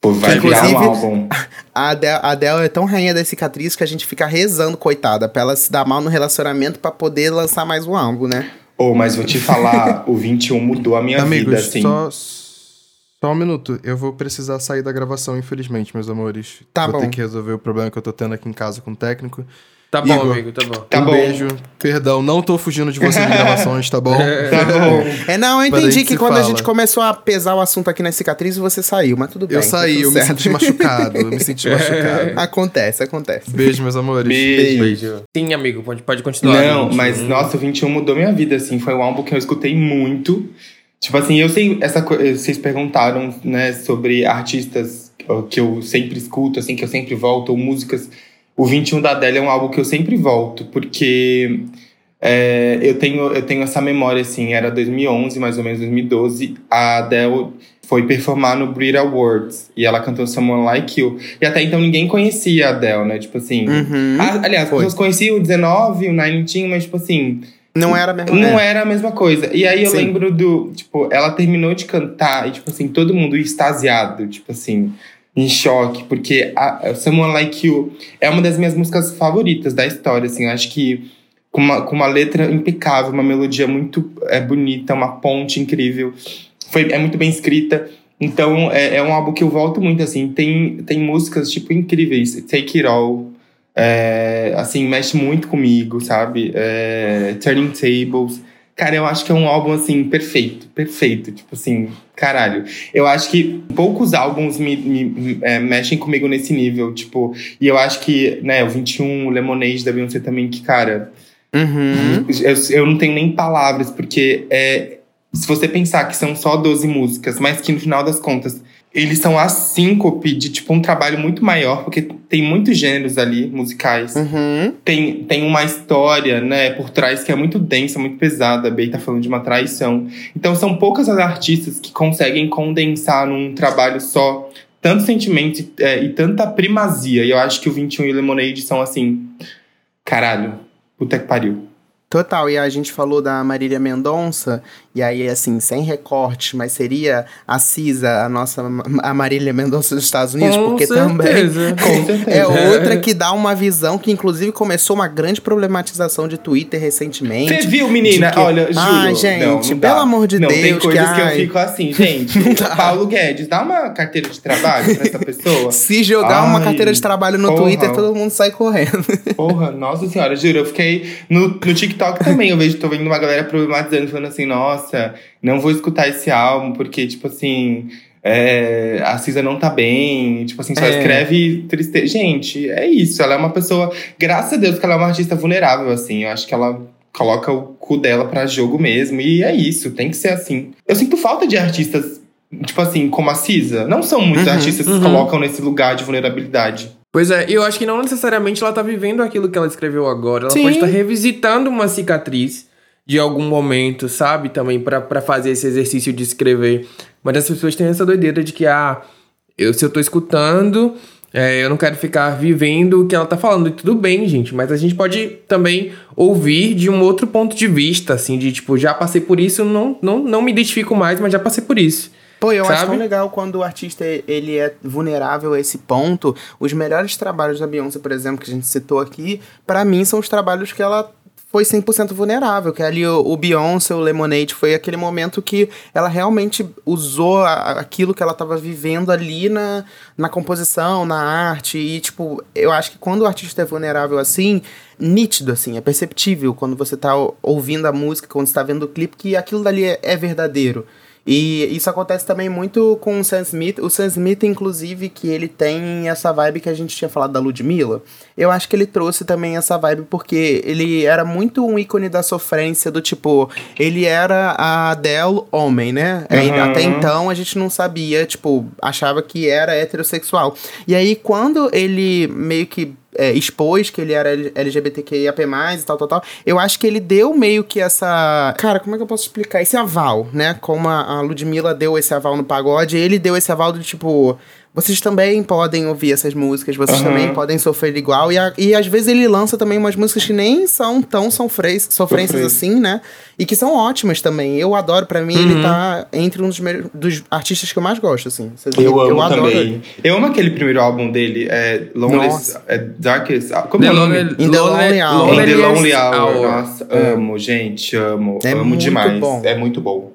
Pô, vai virar um álbum. [laughs] A Adele, a Adele é tão rainha das cicatrizes que a gente fica rezando, coitada, pra ela se dar mal no relacionamento pra poder lançar mais um álbum, né? Ô, mas vou te falar, o 21 mudou a minha Amigos, vida, assim. só, só um minuto. Eu vou precisar sair da gravação, infelizmente, meus amores. Tá vou bom. ter que resolver o problema que eu tô tendo aqui em casa com o técnico. Tá bom, Igor. amigo, tá bom. Tá um bom. beijo. Perdão, não tô fugindo de você em gravações, tá bom? [laughs] Tá bom. É, não, eu a entendi que quando a fala. gente começou a pesar o assunto aqui nas cicatrizes, você saiu, mas tudo bem. Eu tá saí, tudo eu me certo. senti machucado. Eu me senti [laughs] machucado. Acontece, acontece. Beijo, meus amores. Beijo. Beijo. Sim, amigo, pode, pode continuar. Não, gente. mas nossa, o 21 mudou minha vida, assim. Foi um álbum que eu escutei muito. Tipo assim, eu sei, essa co- vocês perguntaram, né, sobre artistas que eu sempre escuto, assim, que eu sempre volto, ou músicas. O 21 da Adele é um álbum que eu sempre volto, porque é, eu, tenho, eu tenho essa memória, assim, era 2011, mais ou menos 2012, a Adele foi performar no Brit Awards, e ela cantou Someone Like You. E até então ninguém conhecia a Adele, né, tipo assim... Uhum. Ah, aliás, as pessoas conheciam o 19, o Nine tinha, mas, tipo assim, Não era mesmo. não é. era a mesma coisa. E aí eu Sim. lembro do, tipo, ela terminou de cantar e, tipo assim, todo mundo extasiado, tipo assim, em choque, porque a, Someone Like You é uma das minhas músicas favoritas da história, assim, eu acho que com uma, com uma letra impecável, uma melodia muito é, bonita, uma ponte incrível, foi, é muito bem escrita. Então, é, é um álbum que eu volto muito, assim. Tem, tem músicas, tipo, incríveis. Take It All. é, assim, mexe muito comigo, sabe? É, Turning Tables. Cara, eu acho que é um álbum, assim, perfeito. Perfeito. Tipo assim, caralho. Eu acho que poucos álbuns me, me- me, é, mexem comigo nesse nível, tipo... E eu acho que, né, o 21, o Lemonade da Beyoncé também, que, cara... Uhum. Eu, eu não tenho nem palavras, porque é, se você pensar que são só 12 músicas, mas que no final das contas eles são a síncope de tipo um trabalho muito maior, porque tem muitos gêneros ali musicais. Uhum. Tem, tem uma história, né, por trás que é muito densa, muito pesada. A Bey tá falando de uma traição. Então são poucas as artistas que conseguem condensar num trabalho só tanto sentimento é, e tanta primazia. E eu acho que o 21 e o Lemonade são assim. Caralho, puta que pariu. Total, e a gente falou da Marília Mendonça, e aí, assim, sem recorte, mas seria a Cisa, a nossa a Marília Mendonça dos Estados Unidos, Com porque também certeza. [laughs] Com certeza. é outra que dá uma visão que, inclusive, começou uma grande problematização de Twitter recentemente. Você viu, menina? Que- Olha, juro. Ai, gente, não, não pelo dá. amor de não, Deus, Tem que, coisas que, eu ai. fico assim, [laughs] gente. Paulo Guedes, dá uma carteira de trabalho pra essa pessoa. [laughs] Se jogar uma Ai, carteira de trabalho no porra. Twitter, todo mundo sai correndo. Porra, nossa senhora, juro. Eu fiquei. No, no TikTok também, eu vejo, tô vendo uma galera problematizando, falando assim, nossa, não vou escutar esse álbum, porque, tipo assim. é, a Cisa não tá bem, tipo assim, só É. escreve tristeza. Gente, é isso. Ela é uma pessoa. Graças a Deus que ela é uma artista vulnerável, assim. Eu acho que ela coloca o cu dela pra jogo mesmo. E é isso, tem que ser assim. Eu sinto falta de artistas, tipo assim, como a Cisa. Não são muitos Uhum, artistas que se uhum. colocam nesse lugar de vulnerabilidade. Pois é, e eu acho que não necessariamente ela tá vivendo aquilo que ela escreveu agora. Ela Sim. pode estar revisitando uma cicatriz de algum momento, sabe? Também pra fazer esse exercício de escrever. Mas as pessoas têm essa doideira de que, ah, eu, se eu tô escutando, é, eu não quero ficar vivendo o que ela tá falando. E tudo bem, gente, mas a gente pode também ouvir de um outro ponto de vista, assim, de tipo, já passei por isso, não, não, não me identifico mais, mas já passei por isso. Pô, eu acho Sabe? tão legal quando o artista ele é vulnerável a esse ponto. Os melhores trabalhos da Beyoncé, por exemplo, que a gente citou aqui, pra mim são os trabalhos que ela foi 100% vulnerável, que ali o, Beyoncé, o Lemonade, foi aquele momento que ela realmente usou a- aquilo que ela tava vivendo ali na, na composição, na arte, e tipo, eu acho que quando o artista é vulnerável assim, nítido assim, é perceptível quando você tá o- ouvindo a música, quando você tá vendo o clipe, que aquilo dali é, é verdadeiro. E isso acontece também muito com o Sam Smith. O Sam Smith, inclusive, que ele tem essa vibe que a gente tinha falado da Ludmilla. Eu acho que ele trouxe também essa vibe porque ele era muito um ícone da sofrência, do tipo, ele era a Adele homem, né? Aí, Uhum. Até então a gente não sabia, tipo, achava que era heterossexual. E aí, quando ele meio que é, expôs que ele era LGBTQIAP+, e tal, tal, tal. Eu acho que ele deu meio que essa... Cara, como é que eu posso explicar? Esse aval, né? Como a, a Ludmilla deu esse aval no pagode, ele deu esse aval do tipo... Vocês também podem ouvir essas músicas, vocês Aham. também podem sofrer igual. E, a- e às vezes ele lança também umas músicas que nem são tão sofrês, sofrências Sofrência. assim, né? E que são ótimas também. Eu adoro, pra mim, Uhum. ele tá entre um dos, dos artistas que eu mais gosto, assim. Vocês- Eu amo adoro também. ele. Eu amo aquele primeiro álbum dele, é Nossa. é Darkest. ah, Como The é o nome? Lonely- In the Lonely Hour. In the Lonely Hour. Nossa, amo, gente, amo. É amo muito demais. bom. É muito bom.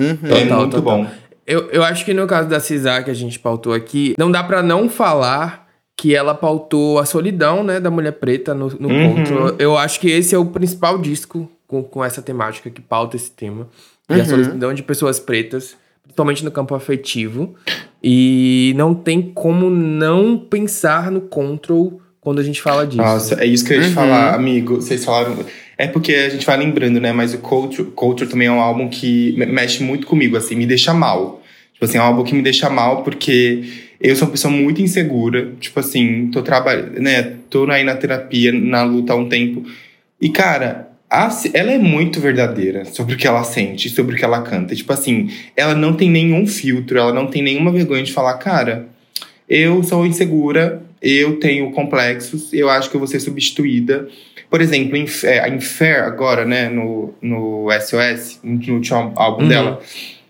Uhum. é Total, muito total. bom. Eu, eu acho que no caso da Cisar que a gente pautou aqui, não dá pra não falar que ela pautou a solidão, né, da mulher preta no, no Uhum. conto. Eu acho que esse é o principal disco com, com essa temática que pauta esse tema. E a Uhum. solidão de pessoas pretas, principalmente no campo afetivo. E não tem como não pensar no Control quando a gente fala disso. Nossa, é isso que eu ia te Uhum. falar, amigo. Vocês falaram. É porque a gente vai lembrando, né? Mas o Culture, Culture também é um álbum que me- mexe muito comigo, assim, me deixa mal. Tipo assim, é um álbum que me deixa mal porque eu sou uma pessoa muito insegura. Tipo assim, tô trabalhando, né? Tô aí na terapia, na luta há um tempo. E, cara, ela é muito verdadeira sobre o que ela sente, sobre o que ela canta. Tipo assim, ela não tem nenhum filtro, ela não tem nenhuma vergonha de falar, cara, eu sou insegura, eu tenho complexos, eu acho que eu vou ser substituída. Por exemplo, em, é, em Fair, agora, né, no, no SOS, no último álbum Uhum. dela,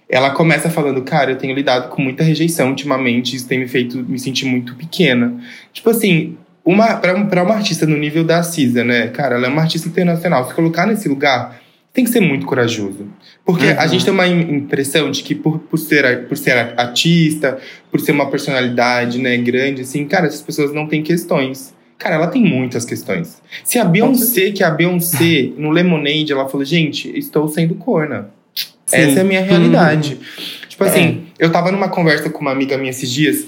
ela começa falando, cara, eu tenho lidado com muita rejeição ultimamente, isso tem me feito me sentir muito pequena. Tipo assim, uma, pra, pra uma artista no nível da Cisa, né, cara, ela é uma artista internacional, se colocar nesse lugar, tem que ser muito corajoso. Porque a Uhum. gente tem uma im- impressão de que por, por, ser, a- por ser a- artista, por ser uma personalidade, né, grande, assim, cara, essas pessoas não têm questões. Cara, ela tem muitas questões. Se a Beyoncé, que é a Beyoncé, no Lemonade, ela falou, gente, estou sendo corna. Sim. Essa é a minha realidade. Tipo É. assim, eu tava numa conversa com uma amiga minha esses dias,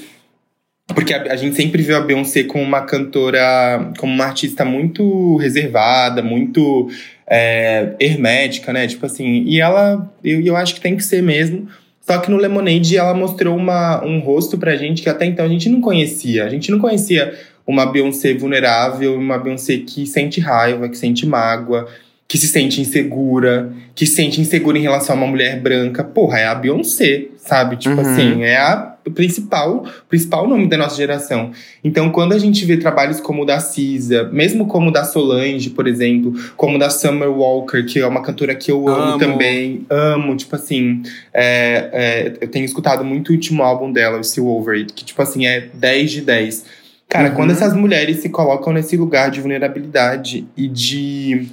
porque a, a gente sempre viu a Beyoncé como uma cantora, como uma artista muito reservada, muito é, hermética, né? Tipo assim, e ela, eu, eu acho que tem que ser mesmo. Só que no Lemonade ela mostrou uma, um rosto pra gente que até então a gente não conhecia. A gente não conhecia uma Beyoncé vulnerável, uma Beyoncé que sente raiva, que sente mágoa, que se sente insegura, que se sente insegura em relação a uma mulher branca. Porra, é a Beyoncé, sabe? Tipo Uhum. assim, é a principal, principal nome da nossa geração. Então, quando a gente vê trabalhos como o da Cisa, mesmo como o da Solange, por exemplo, como o da Summer Walker, que é uma cantora que eu amo, Amo. também, amo, tipo assim, é, é, eu tenho escutado muito o último álbum dela, o Still Over It, que, tipo assim, é 10 de 10. Cara, Uhum. quando essas mulheres se colocam nesse lugar de vulnerabilidade e de,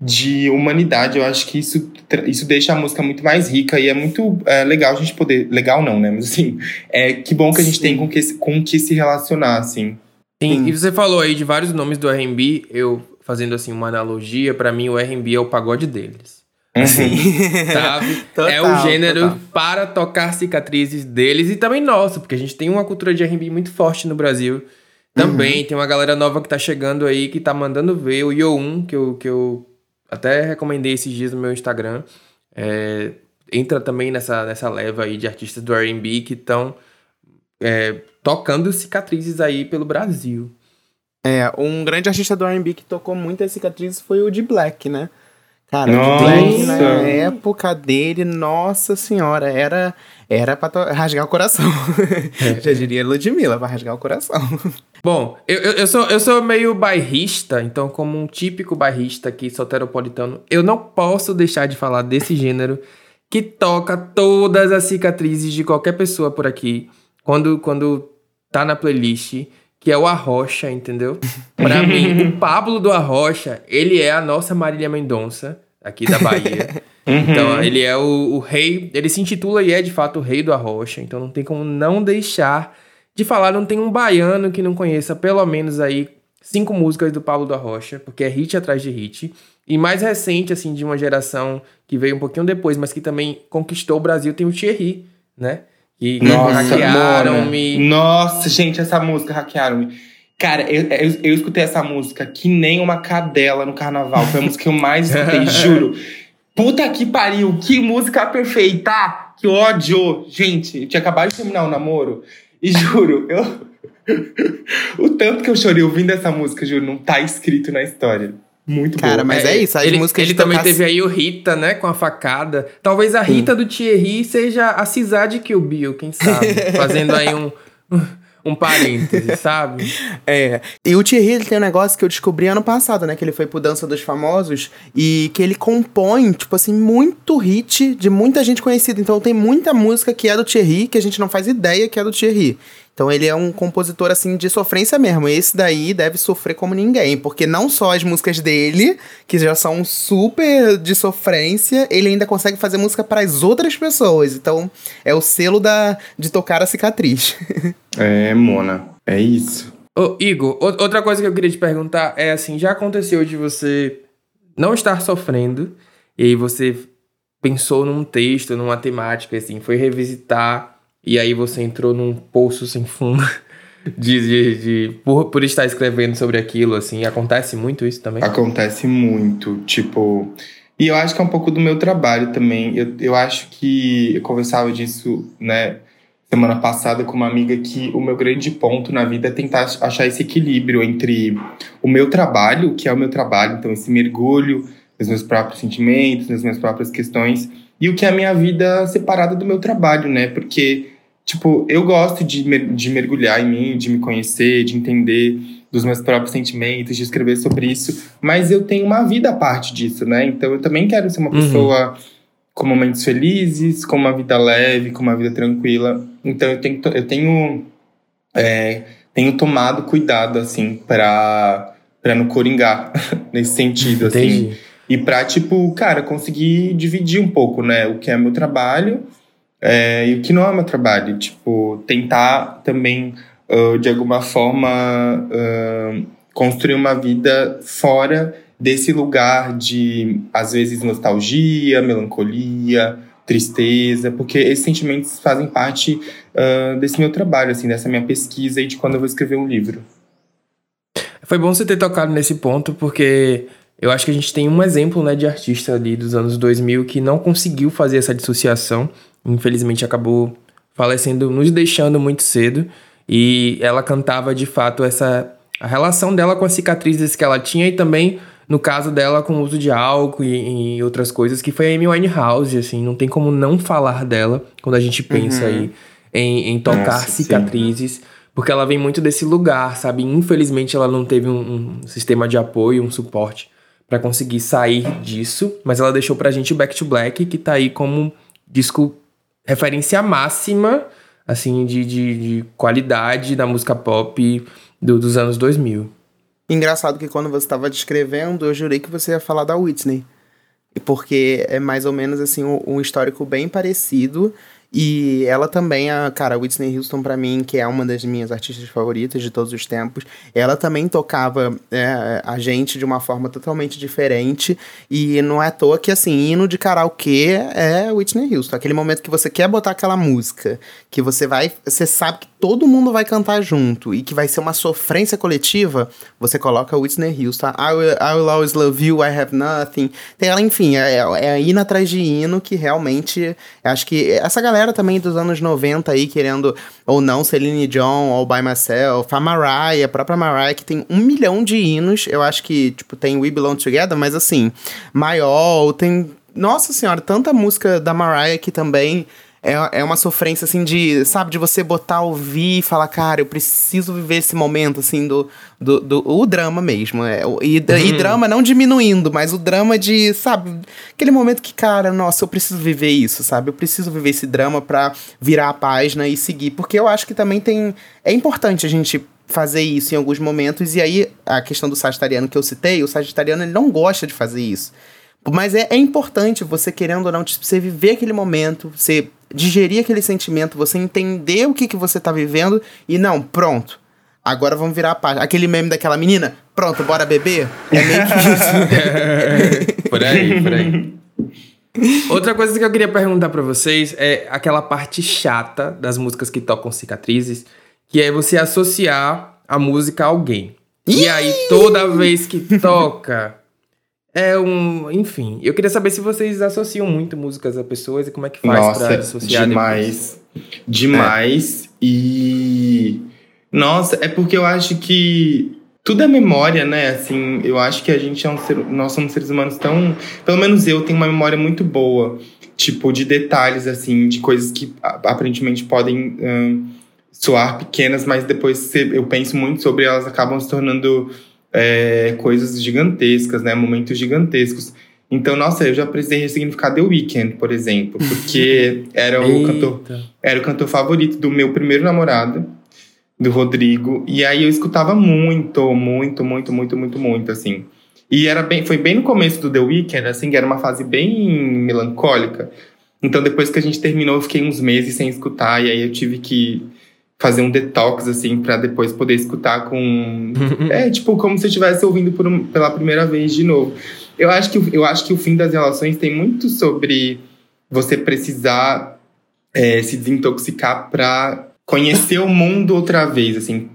de humanidade, eu acho que isso, isso deixa a música muito mais rica e é muito é, legal a gente poder. Legal não, né? Mas assim, é que bom que a gente Sim. tem com que, com que se relacionar, assim. Sim, Sim. e você falou aí de vários nomes do R&B, eu fazendo assim uma analogia, pra mim o R&B é o pagode deles. Sim. [laughs] Sabe? Total, é o gênero total. para tocar cicatrizes deles e também nossa, porque a gente tem uma cultura de R&B muito forte no Brasil. Também Uhum. tem uma galera nova que tá chegando aí, que tá mandando ver. O Yo1, que eu, que eu até recomendei esses dias no meu Instagram. é, entra também nessa, nessa leva aí de artistas do R&B que estão tocando cicatrizes aí pelo Brasil. É, um grande artista do R&B que tocou muitas cicatrizes foi o de Black, né? Cara, Nossa! o de Black na época dele, nossa senhora, era era pra to- rasgar o coração. [laughs] Já diria Ludmilla, vai rasgar o coração. Bom, eu, eu, eu sou, eu sou meio bairrista, então, como um típico bairrista aqui, soteropolitano, eu não posso deixar de falar desse gênero que toca todas as cicatrizes de qualquer pessoa por aqui quando, quando tá na playlist, que é o Arrocha, entendeu? [laughs] Pra mim, o Pablo do Arrocha, ele é a nossa Marília Mendonça, aqui da Bahia. [laughs] Então, ele é o, o, rei, ele se intitula e é de fato o rei do Arrocha, então não tem como não deixar de falar, não tem um baiano que não conheça pelo menos aí cinco músicas do Pablo do Arrocha, porque é hit atrás de hit. E mais recente, assim, de uma geração que veio um pouquinho depois, mas que também conquistou o Brasil, tem o Thierry, né? E Nossa, hackearam-me. Nossa, gente, essa música hackearam-me. Cara, eu, eu, eu, escutei essa música que nem uma cadela no carnaval. Foi a música que eu mais escutei, [laughs] juro. Puta que pariu, que música perfeita! Que ódio! Gente, eu tinha acabado de terminar o namoro e juro, eu. [laughs] o tanto que eu chorei ouvindo essa música, juro, não tá escrito na história. Muito Cara, boa. mas é, é isso. As ele músicas ele também teve aí o Rita, né? Com a facada. Talvez a Rita do Thierry seja a Cisá de Kill Bill, quem sabe? [laughs] Fazendo aí um um parêntese, sabe? É. E o Thierry ele tem um negócio que eu descobri ano passado, né? Que ele foi pro Dança dos Famosos e que ele compõe, tipo assim, muito hit de muita gente conhecida. Então tem muita música que é do Thierry que a gente não faz ideia que é do Thierry. Então ele é um compositor assim de sofrência mesmo. Esse daí deve sofrer como ninguém, porque não só as músicas dele, que já são super de sofrência, ele ainda consegue fazer música para as outras pessoas. Então é o selo da de tocar a cicatriz. [laughs] é, Mona, é isso. Ô, Igor, outra coisa que eu queria te perguntar é assim, já aconteceu de você não estar sofrendo e aí você pensou num texto, numa temática assim, foi revisitar e aí você entrou num poço sem fundo [laughs] de, de, de, por, por estar escrevendo sobre aquilo, assim. Acontece muito isso também? Acontece muito, tipo... E eu acho que é um pouco do meu trabalho também. Eu, eu acho que eu conversava disso, né, semana passada com uma amiga que o meu grande ponto na vida é tentar achar esse equilíbrio entre o meu trabalho, que é o meu trabalho, então esse mergulho nos meus próprios sentimentos, nas minhas próprias questões, e o que é a minha vida separada do meu trabalho, né? Porque tipo, eu gosto de, de mergulhar em mim, de me conhecer, de entender dos meus próprios sentimentos, de escrever sobre isso, mas eu tenho uma vida à parte disso, né? Então eu também quero ser uma uhum. pessoa com momentos felizes, com uma vida leve, com uma vida tranquila. Então eu tenho, eu tenho, é, tenho tomado cuidado, assim, para para não coringar [laughs] nesse sentido, assim. Entendi. assim. E pra, tipo, cara, conseguir dividir um pouco, né? O que é meu trabalho é, e o que não é meu trabalho, tipo, tentar também, uh, de alguma forma, uh, construir uma vida fora desse lugar de, às vezes, nostalgia, melancolia, tristeza, porque esses sentimentos fazem parte uh, desse meu trabalho, assim, dessa minha pesquisa e de quando eu vou escrever um livro. Foi bom você ter tocado nesse ponto, porque eu acho que a gente tem um exemplo né, de artista ali dos anos 2000 que não conseguiu fazer essa dissociação infelizmente acabou falecendo, nos deixando muito cedo. E ela cantava de fato essa a relação dela com as cicatrizes que ela tinha e também no caso dela com o uso de álcool e, e outras coisas, que foi a Amy Winehouse, assim, não tem como não falar dela quando a gente pensa uhum. aí em, em tocar Nossa, cicatrizes, sim. porque ela vem muito desse lugar, sabe? Infelizmente ela não teve um, um sistema de apoio, um suporte para conseguir sair disso, mas ela deixou pra gente o Back to Black, que tá aí como disco referência máxima, assim, de, de, de qualidade da música pop do, dos anos 2000. Engraçado que quando você estava descrevendo, eu jurei que você ia falar da Whitney. Porque é mais ou menos assim um, um histórico bem parecido. E ela também, a cara, Whitney Houston, para mim, que é uma das minhas artistas favoritas de todos os tempos, ela também tocava é, a gente de uma forma totalmente diferente. E não é à toa que, assim, hino de karaokê é Whitney Houston. Aquele momento que você quer botar aquela música, que você vai. Você sabe que todo mundo vai cantar junto e que vai ser uma sofrência coletiva, você coloca Whitney Houston. I will, I will always love you, I have nothing. Tem ela, enfim, é, é hino atrás de hino que realmente. Acho que essa galera galera também dos anos 90 aí querendo, ou não, Celine John, All By Myself, a Mariah, a própria Mariah, que tem um milhão de hinos. Eu acho que, tipo, tem We Belong Together, mas assim, maior, tem. Nossa senhora, tanta música da Mariah que também é, é uma sofrência, assim, de, sabe, de você botar, ouvir e falar, cara, eu preciso viver esse momento, assim, do. do, do o drama mesmo. É, e, uhum. e drama não diminuindo, mas o drama de, sabe, aquele momento que, cara, nossa, eu preciso viver isso, sabe? Eu preciso viver esse drama pra virar a página e seguir. Porque eu acho que também tem. É importante a gente fazer isso em alguns momentos. E aí, a questão do sagitariano que eu citei, o sagitariano ele não gosta de fazer isso. Mas é, é importante você, querendo ou não, você viver aquele momento, você digerir aquele sentimento, você entender o que, que você tá vivendo e não, pronto. Agora vamos virar a página. Aquele meme daquela menina, pronto, bora beber? É meio que isso. [laughs] por aí, por aí. Outra coisa que eu queria perguntar para vocês é aquela parte chata das músicas que tocam cicatrizes, que é você associar a música a alguém. E aí, toda vez que toca, é um. Enfim, eu queria saber se vocês associam muito músicas a pessoas e como é que faz Nossa, pra associar demais. Depois. Demais. É. E. Nossa, é porque eu acho que tudo é memória, né? Assim, eu acho que a gente é um ser. Nós somos seres humanos tão. Pelo menos eu tenho uma memória muito boa. Tipo, de detalhes, assim, de coisas que aparentemente podem hum, soar pequenas, mas depois eu penso muito sobre elas, acabam se tornando é, coisas gigantescas, né? Momentos gigantescos. Então, nossa, eu já precisei ressignificar The Weeknd, por exemplo, porque [laughs] era o cantor, era o cantor favorito do meu primeiro namorado, do Rodrigo, e aí eu escutava muito, muito, muito, muito, muito, muito, assim. E era bem, foi bem no começo do The Weeknd, assim, que era uma fase bem melancólica. Então, depois que a gente terminou, eu fiquei uns meses sem escutar, e aí eu tive que fazer um detox, assim, para depois poder escutar com. [laughs] é, tipo, como se eu estivesse ouvindo por um, pela primeira vez de novo. Eu acho, que, eu acho que o fim das relações tem muito sobre você precisar é, se desintoxicar para conhecer o mundo outra vez, assim,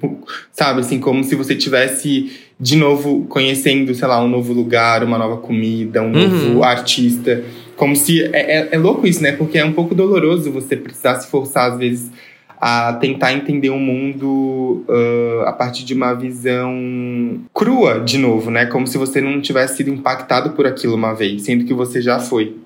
sabe? Assim, como se você tivesse de novo conhecendo, sei lá, um novo lugar, uma nova comida, um uhum. novo artista. Como se. É, é, é louco isso, né? Porque é um pouco doloroso você precisar se forçar, às vezes a tentar entender o mundo uh, a partir de uma visão crua, de novo, né? Como se você não tivesse sido impactado por aquilo uma vez, sendo que você já foi.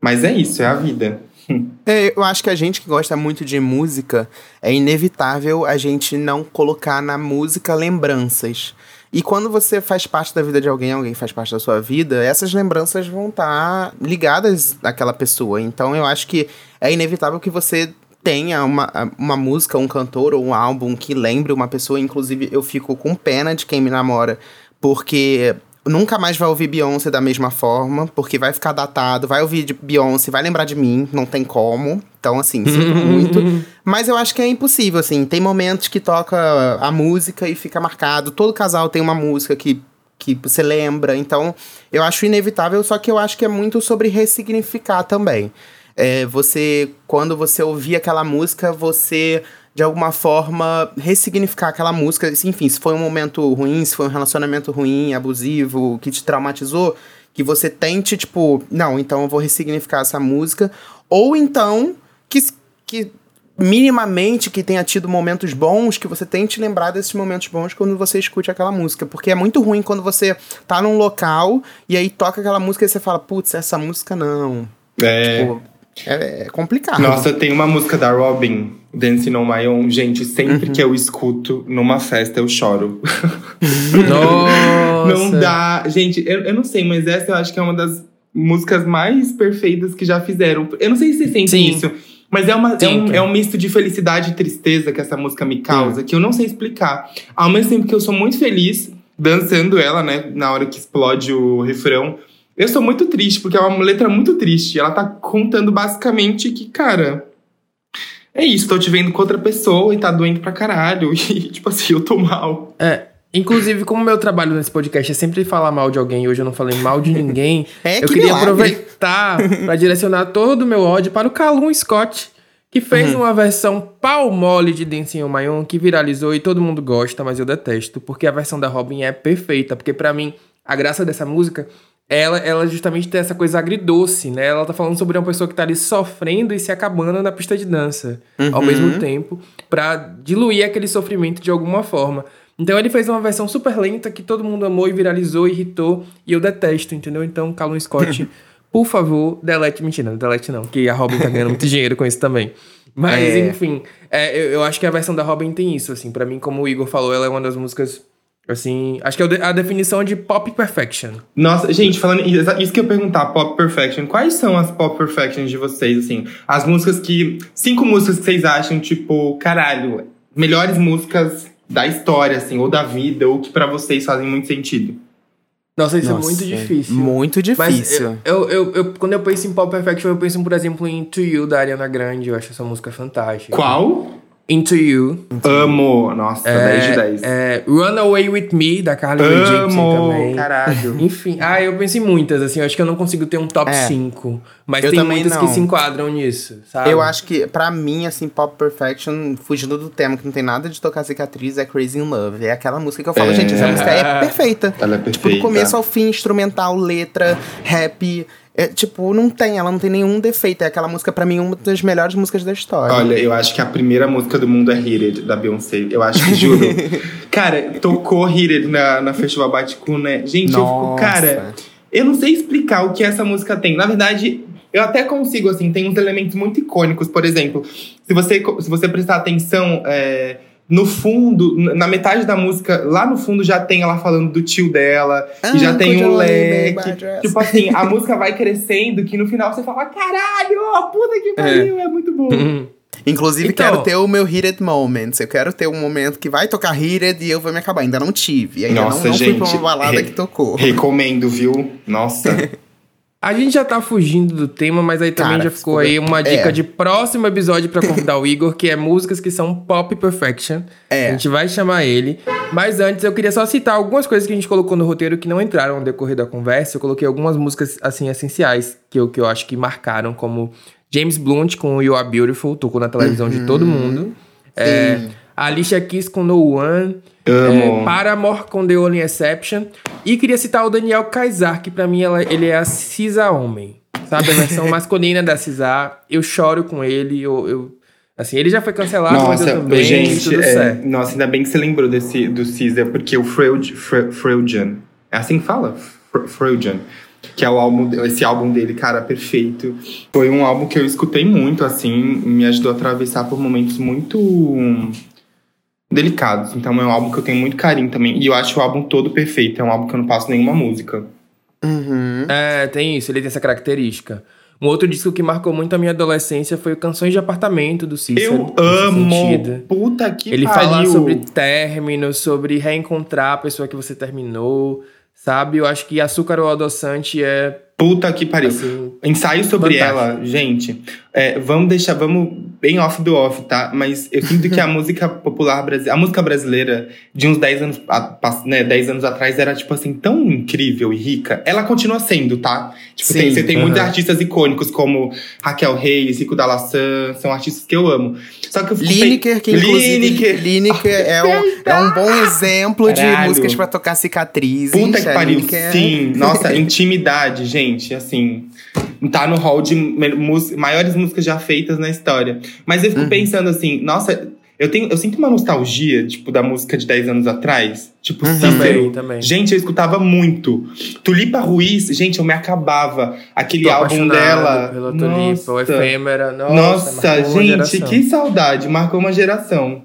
Mas é isso, é a vida. [laughs] É, eu acho que a gente que gosta muito de música, é inevitável a gente não colocar na música lembranças. E quando você faz parte da vida de alguém, alguém faz parte da sua vida, essas lembranças vão estar tá ligadas àquela pessoa. Então eu acho que é inevitável que você tenha uma, uma música, um cantor ou um álbum que lembre uma pessoa. Inclusive, eu fico com pena de quem me namora, porque nunca mais vai ouvir Beyoncé da mesma forma, porque vai ficar datado, vai ouvir de Beyoncé, vai lembrar de mim, não tem como. Então, assim, sinto [laughs] muito. Mas eu acho que é impossível, assim. Tem momentos que toca a música e fica marcado. Todo casal tem uma música que, que você lembra. Então, eu acho inevitável, só que eu acho que é muito sobre ressignificar também é, você, quando você ouvir aquela música, você de alguma forma ressignificar aquela música. Enfim, se foi um momento ruim, se foi um relacionamento ruim, abusivo, que te traumatizou, que você tente, tipo, não, então eu vou ressignificar essa música. Ou então, que, que minimamente que tenha tido momentos bons, que você tente lembrar desses momentos bons quando você escute aquela música. Porque é muito ruim quando você tá num local e aí toca aquela música e você fala, putz, essa música não. É. Tipo, é, é complicado. Nossa, tem uma música da Robin, Dancing on My Own. Gente, sempre uhum. que eu escuto numa festa, eu choro. [laughs] Nossa! não dá. Gente, eu, eu não sei, mas essa eu acho que é uma das músicas mais perfeitas que já fizeram. Eu não sei se você sente Sim. isso. Mas é, uma, é, um, é um misto de felicidade e tristeza que essa música me causa, Sim. que eu não sei explicar. Ao mesmo tempo que eu sou muito feliz dançando ela, né? Na hora que explode o refrão. Eu sou muito triste, porque é uma letra muito triste. Ela tá contando basicamente que, cara. É isso, tô te vendo com outra pessoa e tá doendo pra caralho. [laughs] E, tipo assim, eu tô mal. É. Inclusive, como meu trabalho nesse podcast é sempre falar mal de alguém, e hoje eu não falei mal de ninguém, [laughs] é, eu que queria milagre. aproveitar [laughs] para direcionar todo o meu ódio para o Calum Scott, que fez uhum. uma versão pau mole de Dancing on My Own, que viralizou e todo mundo gosta, mas eu detesto, porque a versão da Robin é perfeita, porque para mim, a graça dessa música ela, ela justamente tem essa coisa agridoce, né? Ela tá falando sobre uma pessoa que tá ali sofrendo e se acabando na pista de dança uhum. ao mesmo tempo, para diluir aquele sofrimento de alguma forma. Então ele fez uma versão super lenta que todo mundo amou e viralizou, irritou, e eu detesto, entendeu? Então Callum Scott, [laughs] por favor, delete. Mentira, não delete não, que a Robin tá ganhando muito dinheiro com isso também. Mas, É. enfim, é, eu, eu acho que a versão da Robin tem isso, assim. Pra mim, como o Igor falou, ela é uma das músicas, assim... Acho que é a definição de pop perfection. Nossa, gente, falando isso que eu perguntar, Pop Perfection, quais são as Pop Perfections de vocês, assim? As músicas que. Cinco músicas que vocês acham, tipo, caralho, melhores músicas da história, assim, ou da vida, ou que pra vocês fazem muito sentido. Nossa, isso Nossa, é muito difícil. Muito Mas difícil. eu, eu, eu, eu- quando eu penso em Pop Perfection, eu penso, por exemplo, em To You, da Ariana Grande. Eu acho essa música fantástica. Qual? Into You. Amo! Nossa, 10 de 10. É, Run Away With Me, da Carly Rae Jepsen Amo! também. Caralho. Enfim, ah, eu penso em muitas, assim, eu acho que eu não consigo ter um top É. 5. Mas Eu tem também muitas não. que se enquadram nisso, sabe? Eu acho que, pra mim, assim, Pop Perfection, fugindo do tema, que não tem nada de tocar cicatriz, é Crazy in Love. É aquela música que eu falo, É. gente, essa música é perfeita. Ela é Tipo, perfeita. do começo ao fim, instrumental, letra, rap. É, tipo, não tem, ela não tem nenhum defeito. É aquela música, pra mim, uma das melhores músicas da história. Olha, eu acho que a primeira música do mundo é It, da Beyoncé. Eu acho que, juro. [laughs] cara, tocou It na, na Festival Baticu, né? Gente, eu fico, Nossa. cara, eu não sei explicar o que essa música tem. Na verdade, eu até consigo, assim, tem uns elementos muito icônicos. Por exemplo, se você, se você prestar atenção, é, no fundo, na metade da música, lá no fundo já tem ela falando do tio dela, e já Ah, tem could um leque. Tipo assim, a [laughs] música vai crescendo, que no final você fala, caralho, puta que pariu, é muito bom. Uhum. Inclusive, Então- quero ter o meu Heated Moments. Eu quero ter um momento que vai tocar Heated e eu vou me acabar. Ainda não tive. Ainda Nossa, não, não fui pra gente, uma balada re- que tocou. Recomendo, viu? Nossa. [laughs] A gente já tá fugindo do tema, mas aí também Cara, já ficou aí uma dica é. de próximo episódio pra convidar o Igor, que é músicas que são pop perfection. É. A gente vai chamar ele. Mas antes eu queria só citar algumas coisas que a gente colocou no roteiro que não entraram no decorrer da conversa. Eu coloquei algumas músicas assim essenciais que eu, que eu acho que marcaram, como James Blunt com You Are Beautiful, tocou na televisão de todo mundo. É, Alicia Keys com No One. Amo. É, Paramore com The Only Exception. E queria citar o Daniel Kaysar, que pra mim ela- ele é a Cisa Homem. Sabe? A versão [laughs] masculina da Cisa. Eu choro com ele. Eu, eu- assim, ele já foi cancelado, mas eu Nossa, também. gente, é, nossa, ainda bem que você lembrou desse, do Caesar, porque o Freud, Fre, Freudian, é assim que fala? Fre, Freudian. Que é o álbum, esse álbum dele, cara, perfeito. Foi um álbum que eu escutei muito, assim, me ajudou a atravessar por momentos muito delicados. Então é um álbum que eu tenho muito carinho também. E eu acho o álbum todo perfeito. É um álbum que eu não passo nenhuma música. Uhum. É, tem isso, ele tem essa característica. Um outro disco que marcou muito a minha adolescência foi o Canções de Apartamento do Cícero. eu amo! sentido. Puta que Ele pariu! fala sobre término, sobre reencontrar a pessoa que você terminou, sabe? Eu acho que Açúcar ou Adoçante é, Puta que pariu. assim, Ensaio sobre Fantástico. ela, gente. É, vamos deixar, vamos bem off do off, tá? Mas eu sinto que a [laughs] música popular brasileira, a música brasileira de uns 10 anos, né, 10 anos atrás era, tipo assim, tão incrível e rica. Ela continua sendo, tá? Tipo, Sim, tem- você tem muitos aham. artistas icônicos como Raquel Reis, Rico da Laçã, são artistas que eu amo. Só que eu fico Lineker, que inclusive Lineker. Lineker é, um, é um bom exemplo de Caralho. músicas pra tocar cicatrizes. Puta que pariu, Lineker é- sim. [laughs] Nossa, intimidade, gente, assim. Tá no hall de maiores músicas já feitas na história. Mas eu Uhum. fico pensando assim, nossa, eu, tenho, eu sinto uma nostalgia, tipo, da música de 10 anos atrás. Tipo, Uhum. Cícero. Também, também. Gente, eu escutava muito. Tulipa Ruiz, gente, eu me acabava. Aquele Tô álbum dela. Pela Tulipa, o Efêmera. Nossa, nossa gente, geração. que saudade. Marcou uma geração.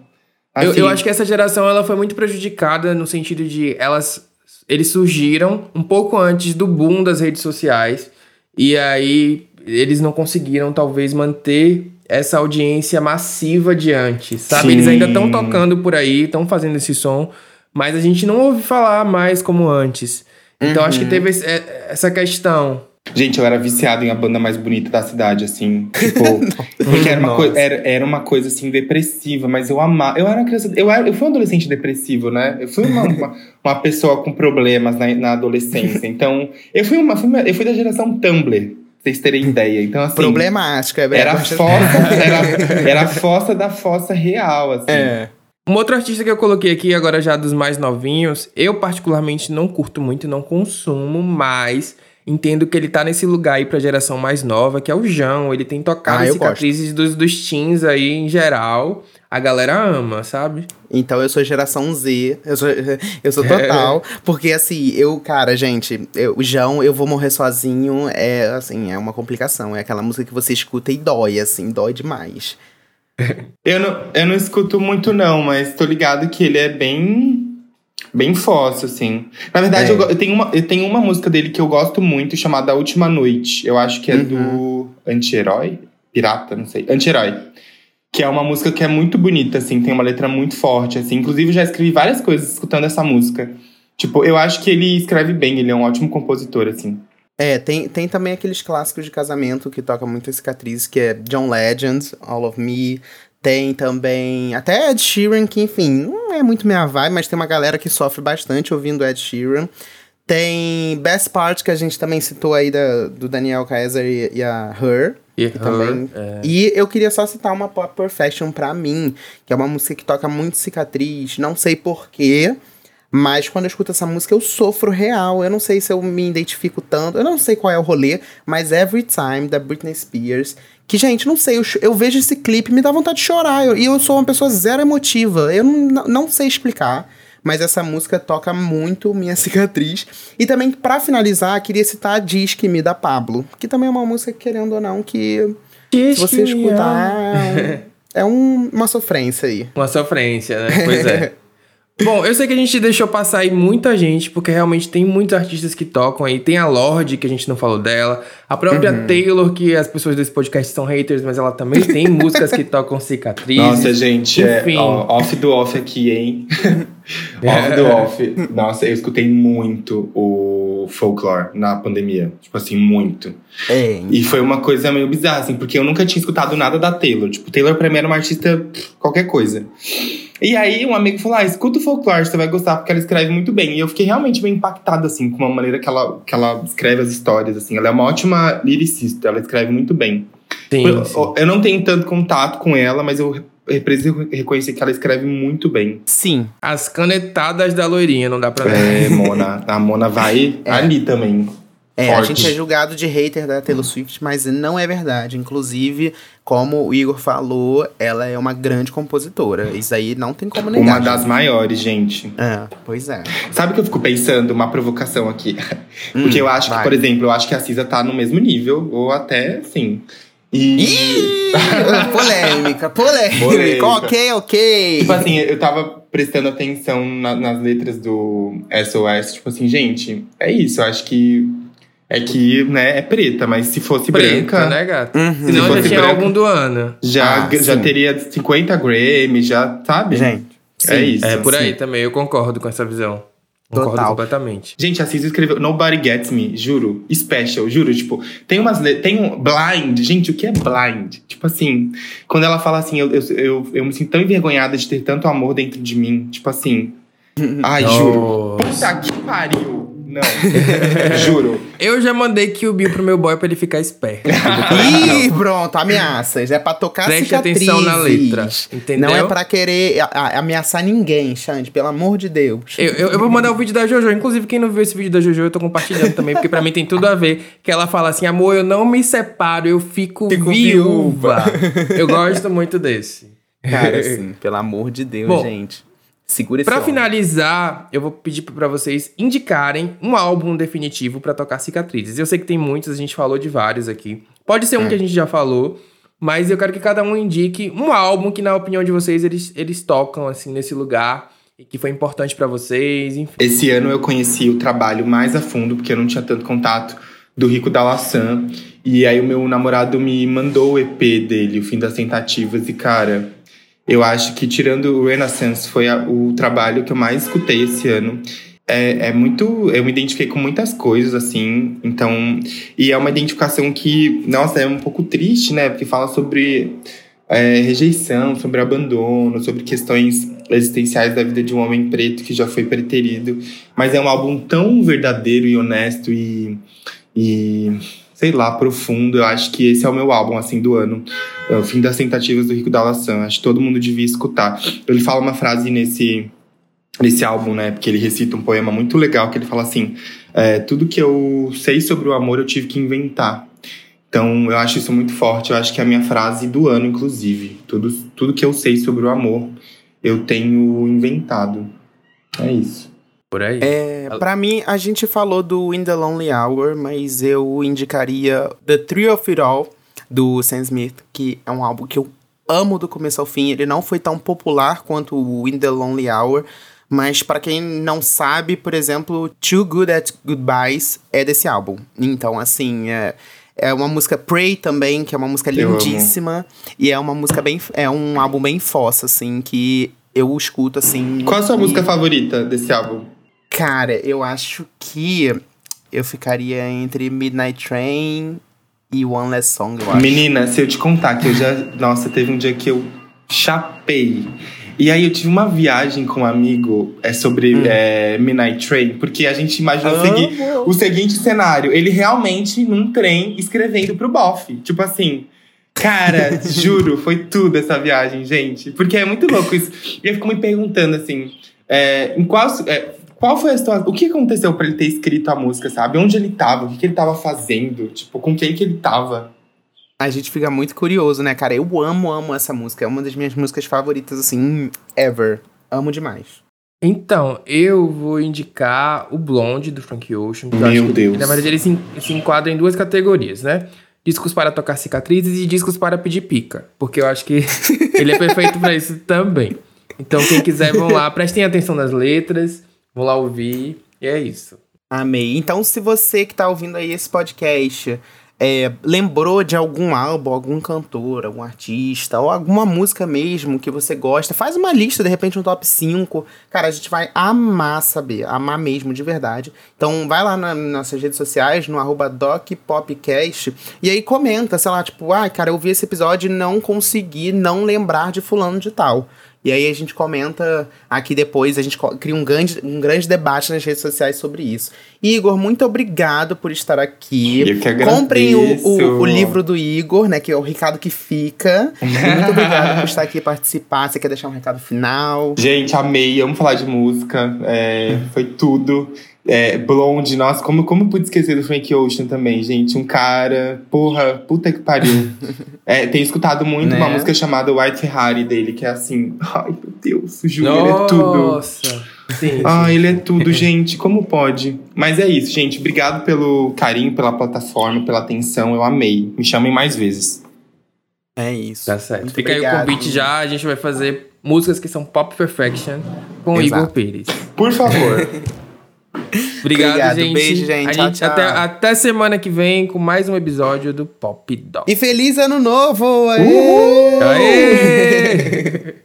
Eu, Assim, eu acho que essa geração ela foi muito prejudicada no sentido de elas eles surgiram um pouco antes do boom das redes sociais e aí eles não conseguiram talvez manter essa audiência massiva de antes, sabe? Sim. Eles ainda estão tocando por aí, estão fazendo esse som, mas a gente não ouve falar mais como antes. Então acho que Uhum. teve esse- é- essa questão. Gente, eu era viciado em a banda mais bonita da cidade, assim. Tipo, [laughs] porque era uma, Nossa. coi- era, era uma coisa, assim, depressiva, mas eu amava. Eu era uma criança. Eu, era, eu fui um adolescente depressivo, né? Eu fui uma, uma, uma pessoa com problemas na, na adolescência. [laughs] Então, eu fui, uma, fui eu fui da geração Tumblr, vocês terem ideia. Então, assim. Problemático, é Era a verdade. fossa, era, era a fossa da fossa real, assim. É. Um outro artista que eu coloquei aqui, agora já dos mais novinhos, eu particularmente não curto muito, não consumo, mas entendo que ele tá nesse lugar aí pra geração mais nova, que é o João. Ele tem tocado Ah, cicatrizes dos, dos teens aí em geral. A galera ama, sabe? Então eu sou geração Z, eu sou, [laughs] eu sou total. Porque assim, eu, cara, gente, eu, o João, eu vou morrer sozinho, é assim, é uma complicação. É aquela música que você escuta e dói, assim, dói demais. Eu não, eu não escuto muito, não, mas tô ligado que ele é bem. Bem fóssil, assim. Na verdade, É. eu, eu tenho uma, eu tenho uma música dele que eu gosto muito, chamada A Última Noite. Eu acho que é do Anti-Herói? Pirata, não sei. Anti-Herói. Que é uma música que é muito bonita, assim, tem uma letra muito forte, assim. Inclusive, já escrevi várias coisas escutando essa música. Tipo, eu acho que ele escreve bem, ele é um ótimo compositor, assim. É, tem, tem também aqueles clássicos de casamento que tocam muitas cicatrizes, que é John Legend, All of Me. Tem também até Ed Sheeran, que enfim, não é muito minha vibe, mas tem uma galera que sofre bastante ouvindo Ed Sheeran. Tem Best Part, que a gente também citou aí da, do Daniel Kaiser e, e a Her. E também. E eu queria só citar uma Pop Perfection pra mim, que é uma música que toca muito cicatriz, não sei porquê. Mas quando eu escuto essa música, eu sofro real. Eu não sei se eu me identifico tanto. Eu não sei qual é o rolê, mas Every Time, da Britney Spears. Que, gente, não sei, eu, eu vejo esse clipe e me dá vontade de chorar. Eu- e eu sou uma pessoa zero emotiva. Eu não, não sei explicar. Mas essa música toca muito minha [laughs] cicatriz. E também, pra finalizar, queria citar a Disque Me da Pablo. Que também é uma música, querendo ou não, que se você escutar. [laughs] É um- uma sofrência aí. Uma sofrência, né? Pois é. [laughs] Bom, eu sei que a gente deixou passar aí muita gente, porque realmente tem muitos artistas que tocam aí. Tem a Lorde, que a gente não falou dela. A própria Uhum. Taylor, que as pessoas desse podcast são haters, mas ela também tem [laughs] músicas que tocam cicatrizes. Nossa, gente, é, Enfim. ó, off do off aqui, hein? É. [laughs] off do off. Nossa, eu escutei muito o folklore na pandemia. Tipo assim, muito. É. E foi uma coisa meio bizarra, assim, porque eu nunca tinha escutado nada da Taylor. Tipo, Taylor pra mim era uma artista qualquer coisa. E aí um amigo falou: ah, escuta o folklore, você vai gostar, porque ela escreve muito bem. E eu fiquei realmente bem impactado, assim, com uma maneira que ela, que ela escreve as histórias, assim. Ela é uma ótima lyricista, ela escreve muito bem. Sim, eu, sim. eu não tenho tanto contato com ela, mas eu preciso reconhecer que ela escreve muito bem. Sim. As canetadas da loirinha, não dá pra É, [laughs] Mona. A Mona vai É. ali também. É, a Forte. gente é julgado de hater da Taylor Swift, mas não é verdade. Inclusive, como o Igor falou, ela é uma grande compositora. Isso aí não tem como negar. Uma das gente. maiores, gente. É, pois é. Sabe o que eu fico pensando? Uma provocação aqui. [laughs] Porque eu acho vai. que, por exemplo, eu acho que a Cisa tá no mesmo nível, ou até sim. E. Ih, [laughs] polêmica, polêmica, Polêmica. Ok, ok. Tipo assim, eu tava prestando atenção na- nas letras do SOS. Tipo assim, gente, é isso. Eu acho que. É que, né, é preta, mas se fosse Preta, branca. né, gata? Uhum. Senão Se já fosse tinha branca- álbum do ano. Já, Ah, já sim. teria 50 Grammy, já, sabe? Gente, é sim, isso. É, por aí sim. também, eu concordo com essa visão. Concordo Total. completamente. Gente, a Cisa escreveu Nobody Gets Me, juro. Special, juro. Tipo, tem umas. le- Tem um. Blind. Gente, o que é blind? Tipo assim, quando ela fala assim, eu, eu, eu, eu me sinto tão envergonhada de ter tanto amor dentro de mim. Tipo assim. Ai, juro. Nossa. Puta que pariu. Não. [laughs] juro. Eu já mandei que o Bill pro meu boy pra ele ficar esperto. [laughs] Ih, pronto, ameaças. É pra tocar Preste cicatrizes. atenção na letra, entendeu? Não é pra querer a- a- ameaçar ninguém, Xande, pelo amor de Deus. Eu, eu, eu vou mandar o vídeo da Jojo. Inclusive, quem não viu esse vídeo da Jojo, eu tô compartilhando também, porque pra mim tem tudo a ver. Que ela fala assim: amor, eu não me separo, eu fico, Fico viúva. eu gosto muito desse. Cara, assim, pelo amor de Deus, Bom, gente. Segura esse Pra homem. finalizar, eu vou pedir pra vocês indicarem um álbum definitivo pra tocar cicatrizes. Eu sei que tem muitos, a gente falou de vários aqui. Pode ser um que a gente já falou, mas eu quero que cada um indique um álbum que, na opinião de vocês, eles, eles tocam, assim, nesse lugar e que foi importante pra vocês, enfim. Esse ano eu conheci o trabalho mais a fundo, porque eu não tinha tanto contato do Rico da Laçã. E aí o meu namorado me mandou o EP dele, O Fim das Tentativas, e cara, eu acho que tirando o Renaissance foi a- o trabalho que eu mais escutei esse ano. É, é muito. Eu me identifiquei com muitas coisas, assim. Então. E é uma identificação que, nossa, é um pouco triste, né? Porque fala sobre é, rejeição, sobre abandono, sobre questões existenciais da vida de um homem preto que já foi preterido. Mas é um álbum tão verdadeiro e honesto e, e sei lá, profundo. Eu acho que esse é o meu álbum, assim, do ano. É o fim das tentativas do Rico da Laçã. Acho que todo mundo devia escutar. Ele fala uma frase nesse, nesse álbum, né? Porque ele recita um poema muito legal que ele fala assim: é, tudo que eu sei sobre o amor eu tive que inventar. Então, eu acho isso muito forte. Eu acho que é a minha frase do ano, inclusive. Tudo, tudo que eu sei sobre o amor, eu tenho inventado. É isso. Por aí. É, pra mim, a gente falou do In The Lonely Hour, mas eu indicaria The Three of It All, do Sam Smith, que é um álbum que eu amo do começo ao fim. Ele não foi tão popular quanto o In The Lonely Hour, mas para quem não sabe, por exemplo, Too Good at Goodbyes é desse álbum. Então, assim, é, é uma música Pray também, que é uma música Eu amo. lindíssima. E é uma música bem. É um álbum bem fossa, assim, que eu escuto assim. Qual a sua e- música favorita desse álbum? Cara, eu acho que eu ficaria entre Midnight Train e One Last Song, eu acho. Menina, se eu te contar que eu já. Nossa, teve um dia que eu chapei. E aí eu tive uma viagem com um amigo é, sobre Hum. é, Midnight Train, porque a gente imaginou o, Amo. segui- o seguinte cenário: ele realmente num trem escrevendo pro Boff. Tipo assim. Cara, [laughs] juro, foi tudo essa viagem, gente. Porque é muito louco isso. E eu fico me perguntando assim: é, em qual, é, qual foi a situação? O que aconteceu pra ele ter escrito a música, sabe? Onde ele tava? O que, que ele tava fazendo? Tipo, com quem que ele tava? A gente fica muito curioso, né, cara? Eu amo, amo essa música. É uma das minhas músicas favoritas, assim, ever. Amo demais. Então, eu vou indicar o Blonde do Frank Ocean. Meu acho que, Deus. Na verdade, ele se, se enquadra em duas categorias, né? Discos para tocar cicatrizes e discos para pedir pica. Porque eu acho que [laughs] ele é perfeito pra isso também. Então, quem quiser, vão lá, prestem atenção nas letras, vão lá ouvir. E é isso. Amei. Então, se você que tá ouvindo aí esse podcast é, lembrou de algum álbum, algum cantor, algum artista, ou alguma música mesmo que você gosta, faz uma lista, de repente um top 5. Cara, a gente vai amar saber, amar mesmo, de verdade. Então, vai lá na- nas nossas redes sociais, no DocPopcast, e aí comenta, sei lá, tipo, ah, cara, eu vi esse episódio e não consegui não lembrar de fulano de tal. E aí a gente comenta aqui depois, a gente cria um grande, um grande debate nas redes sociais sobre isso. Igor, muito obrigado por estar aqui. Eu que Comprem o, o, agradeço. o livro do Igor, né? Que é o recado que fica. Muito obrigado por estar aqui e participar. Você quer deixar um recado final? Gente, amei, amo falar de música. é, foi tudo. É, Blonde, nossa, como, como eu pude esquecer do Frank Ocean também, gente? Um cara, porra, puta que pariu. [laughs] É, tenho escutado muito uma Né? música chamada White Ferrari dele, que é assim, ai meu Deus, juro, ele é tudo. Nossa! Sim, Ah, ele é tudo, gente. Como pode? Mas é isso, gente. Obrigado pelo carinho, pela plataforma, pela atenção. Eu amei. Me chamem mais vezes. É isso. Tá certo. Fica aí o obrigado. convite já. A gente vai fazer músicas que são pop perfection com o Exato. Igor Pires. Por favor. [laughs] Obrigado, Obrigado, gente. beijo, gente. A Tchau, tchau. Até, até semana que vem com mais um episódio do Pop Dog. E feliz ano novo! Aê! Aê! [laughs]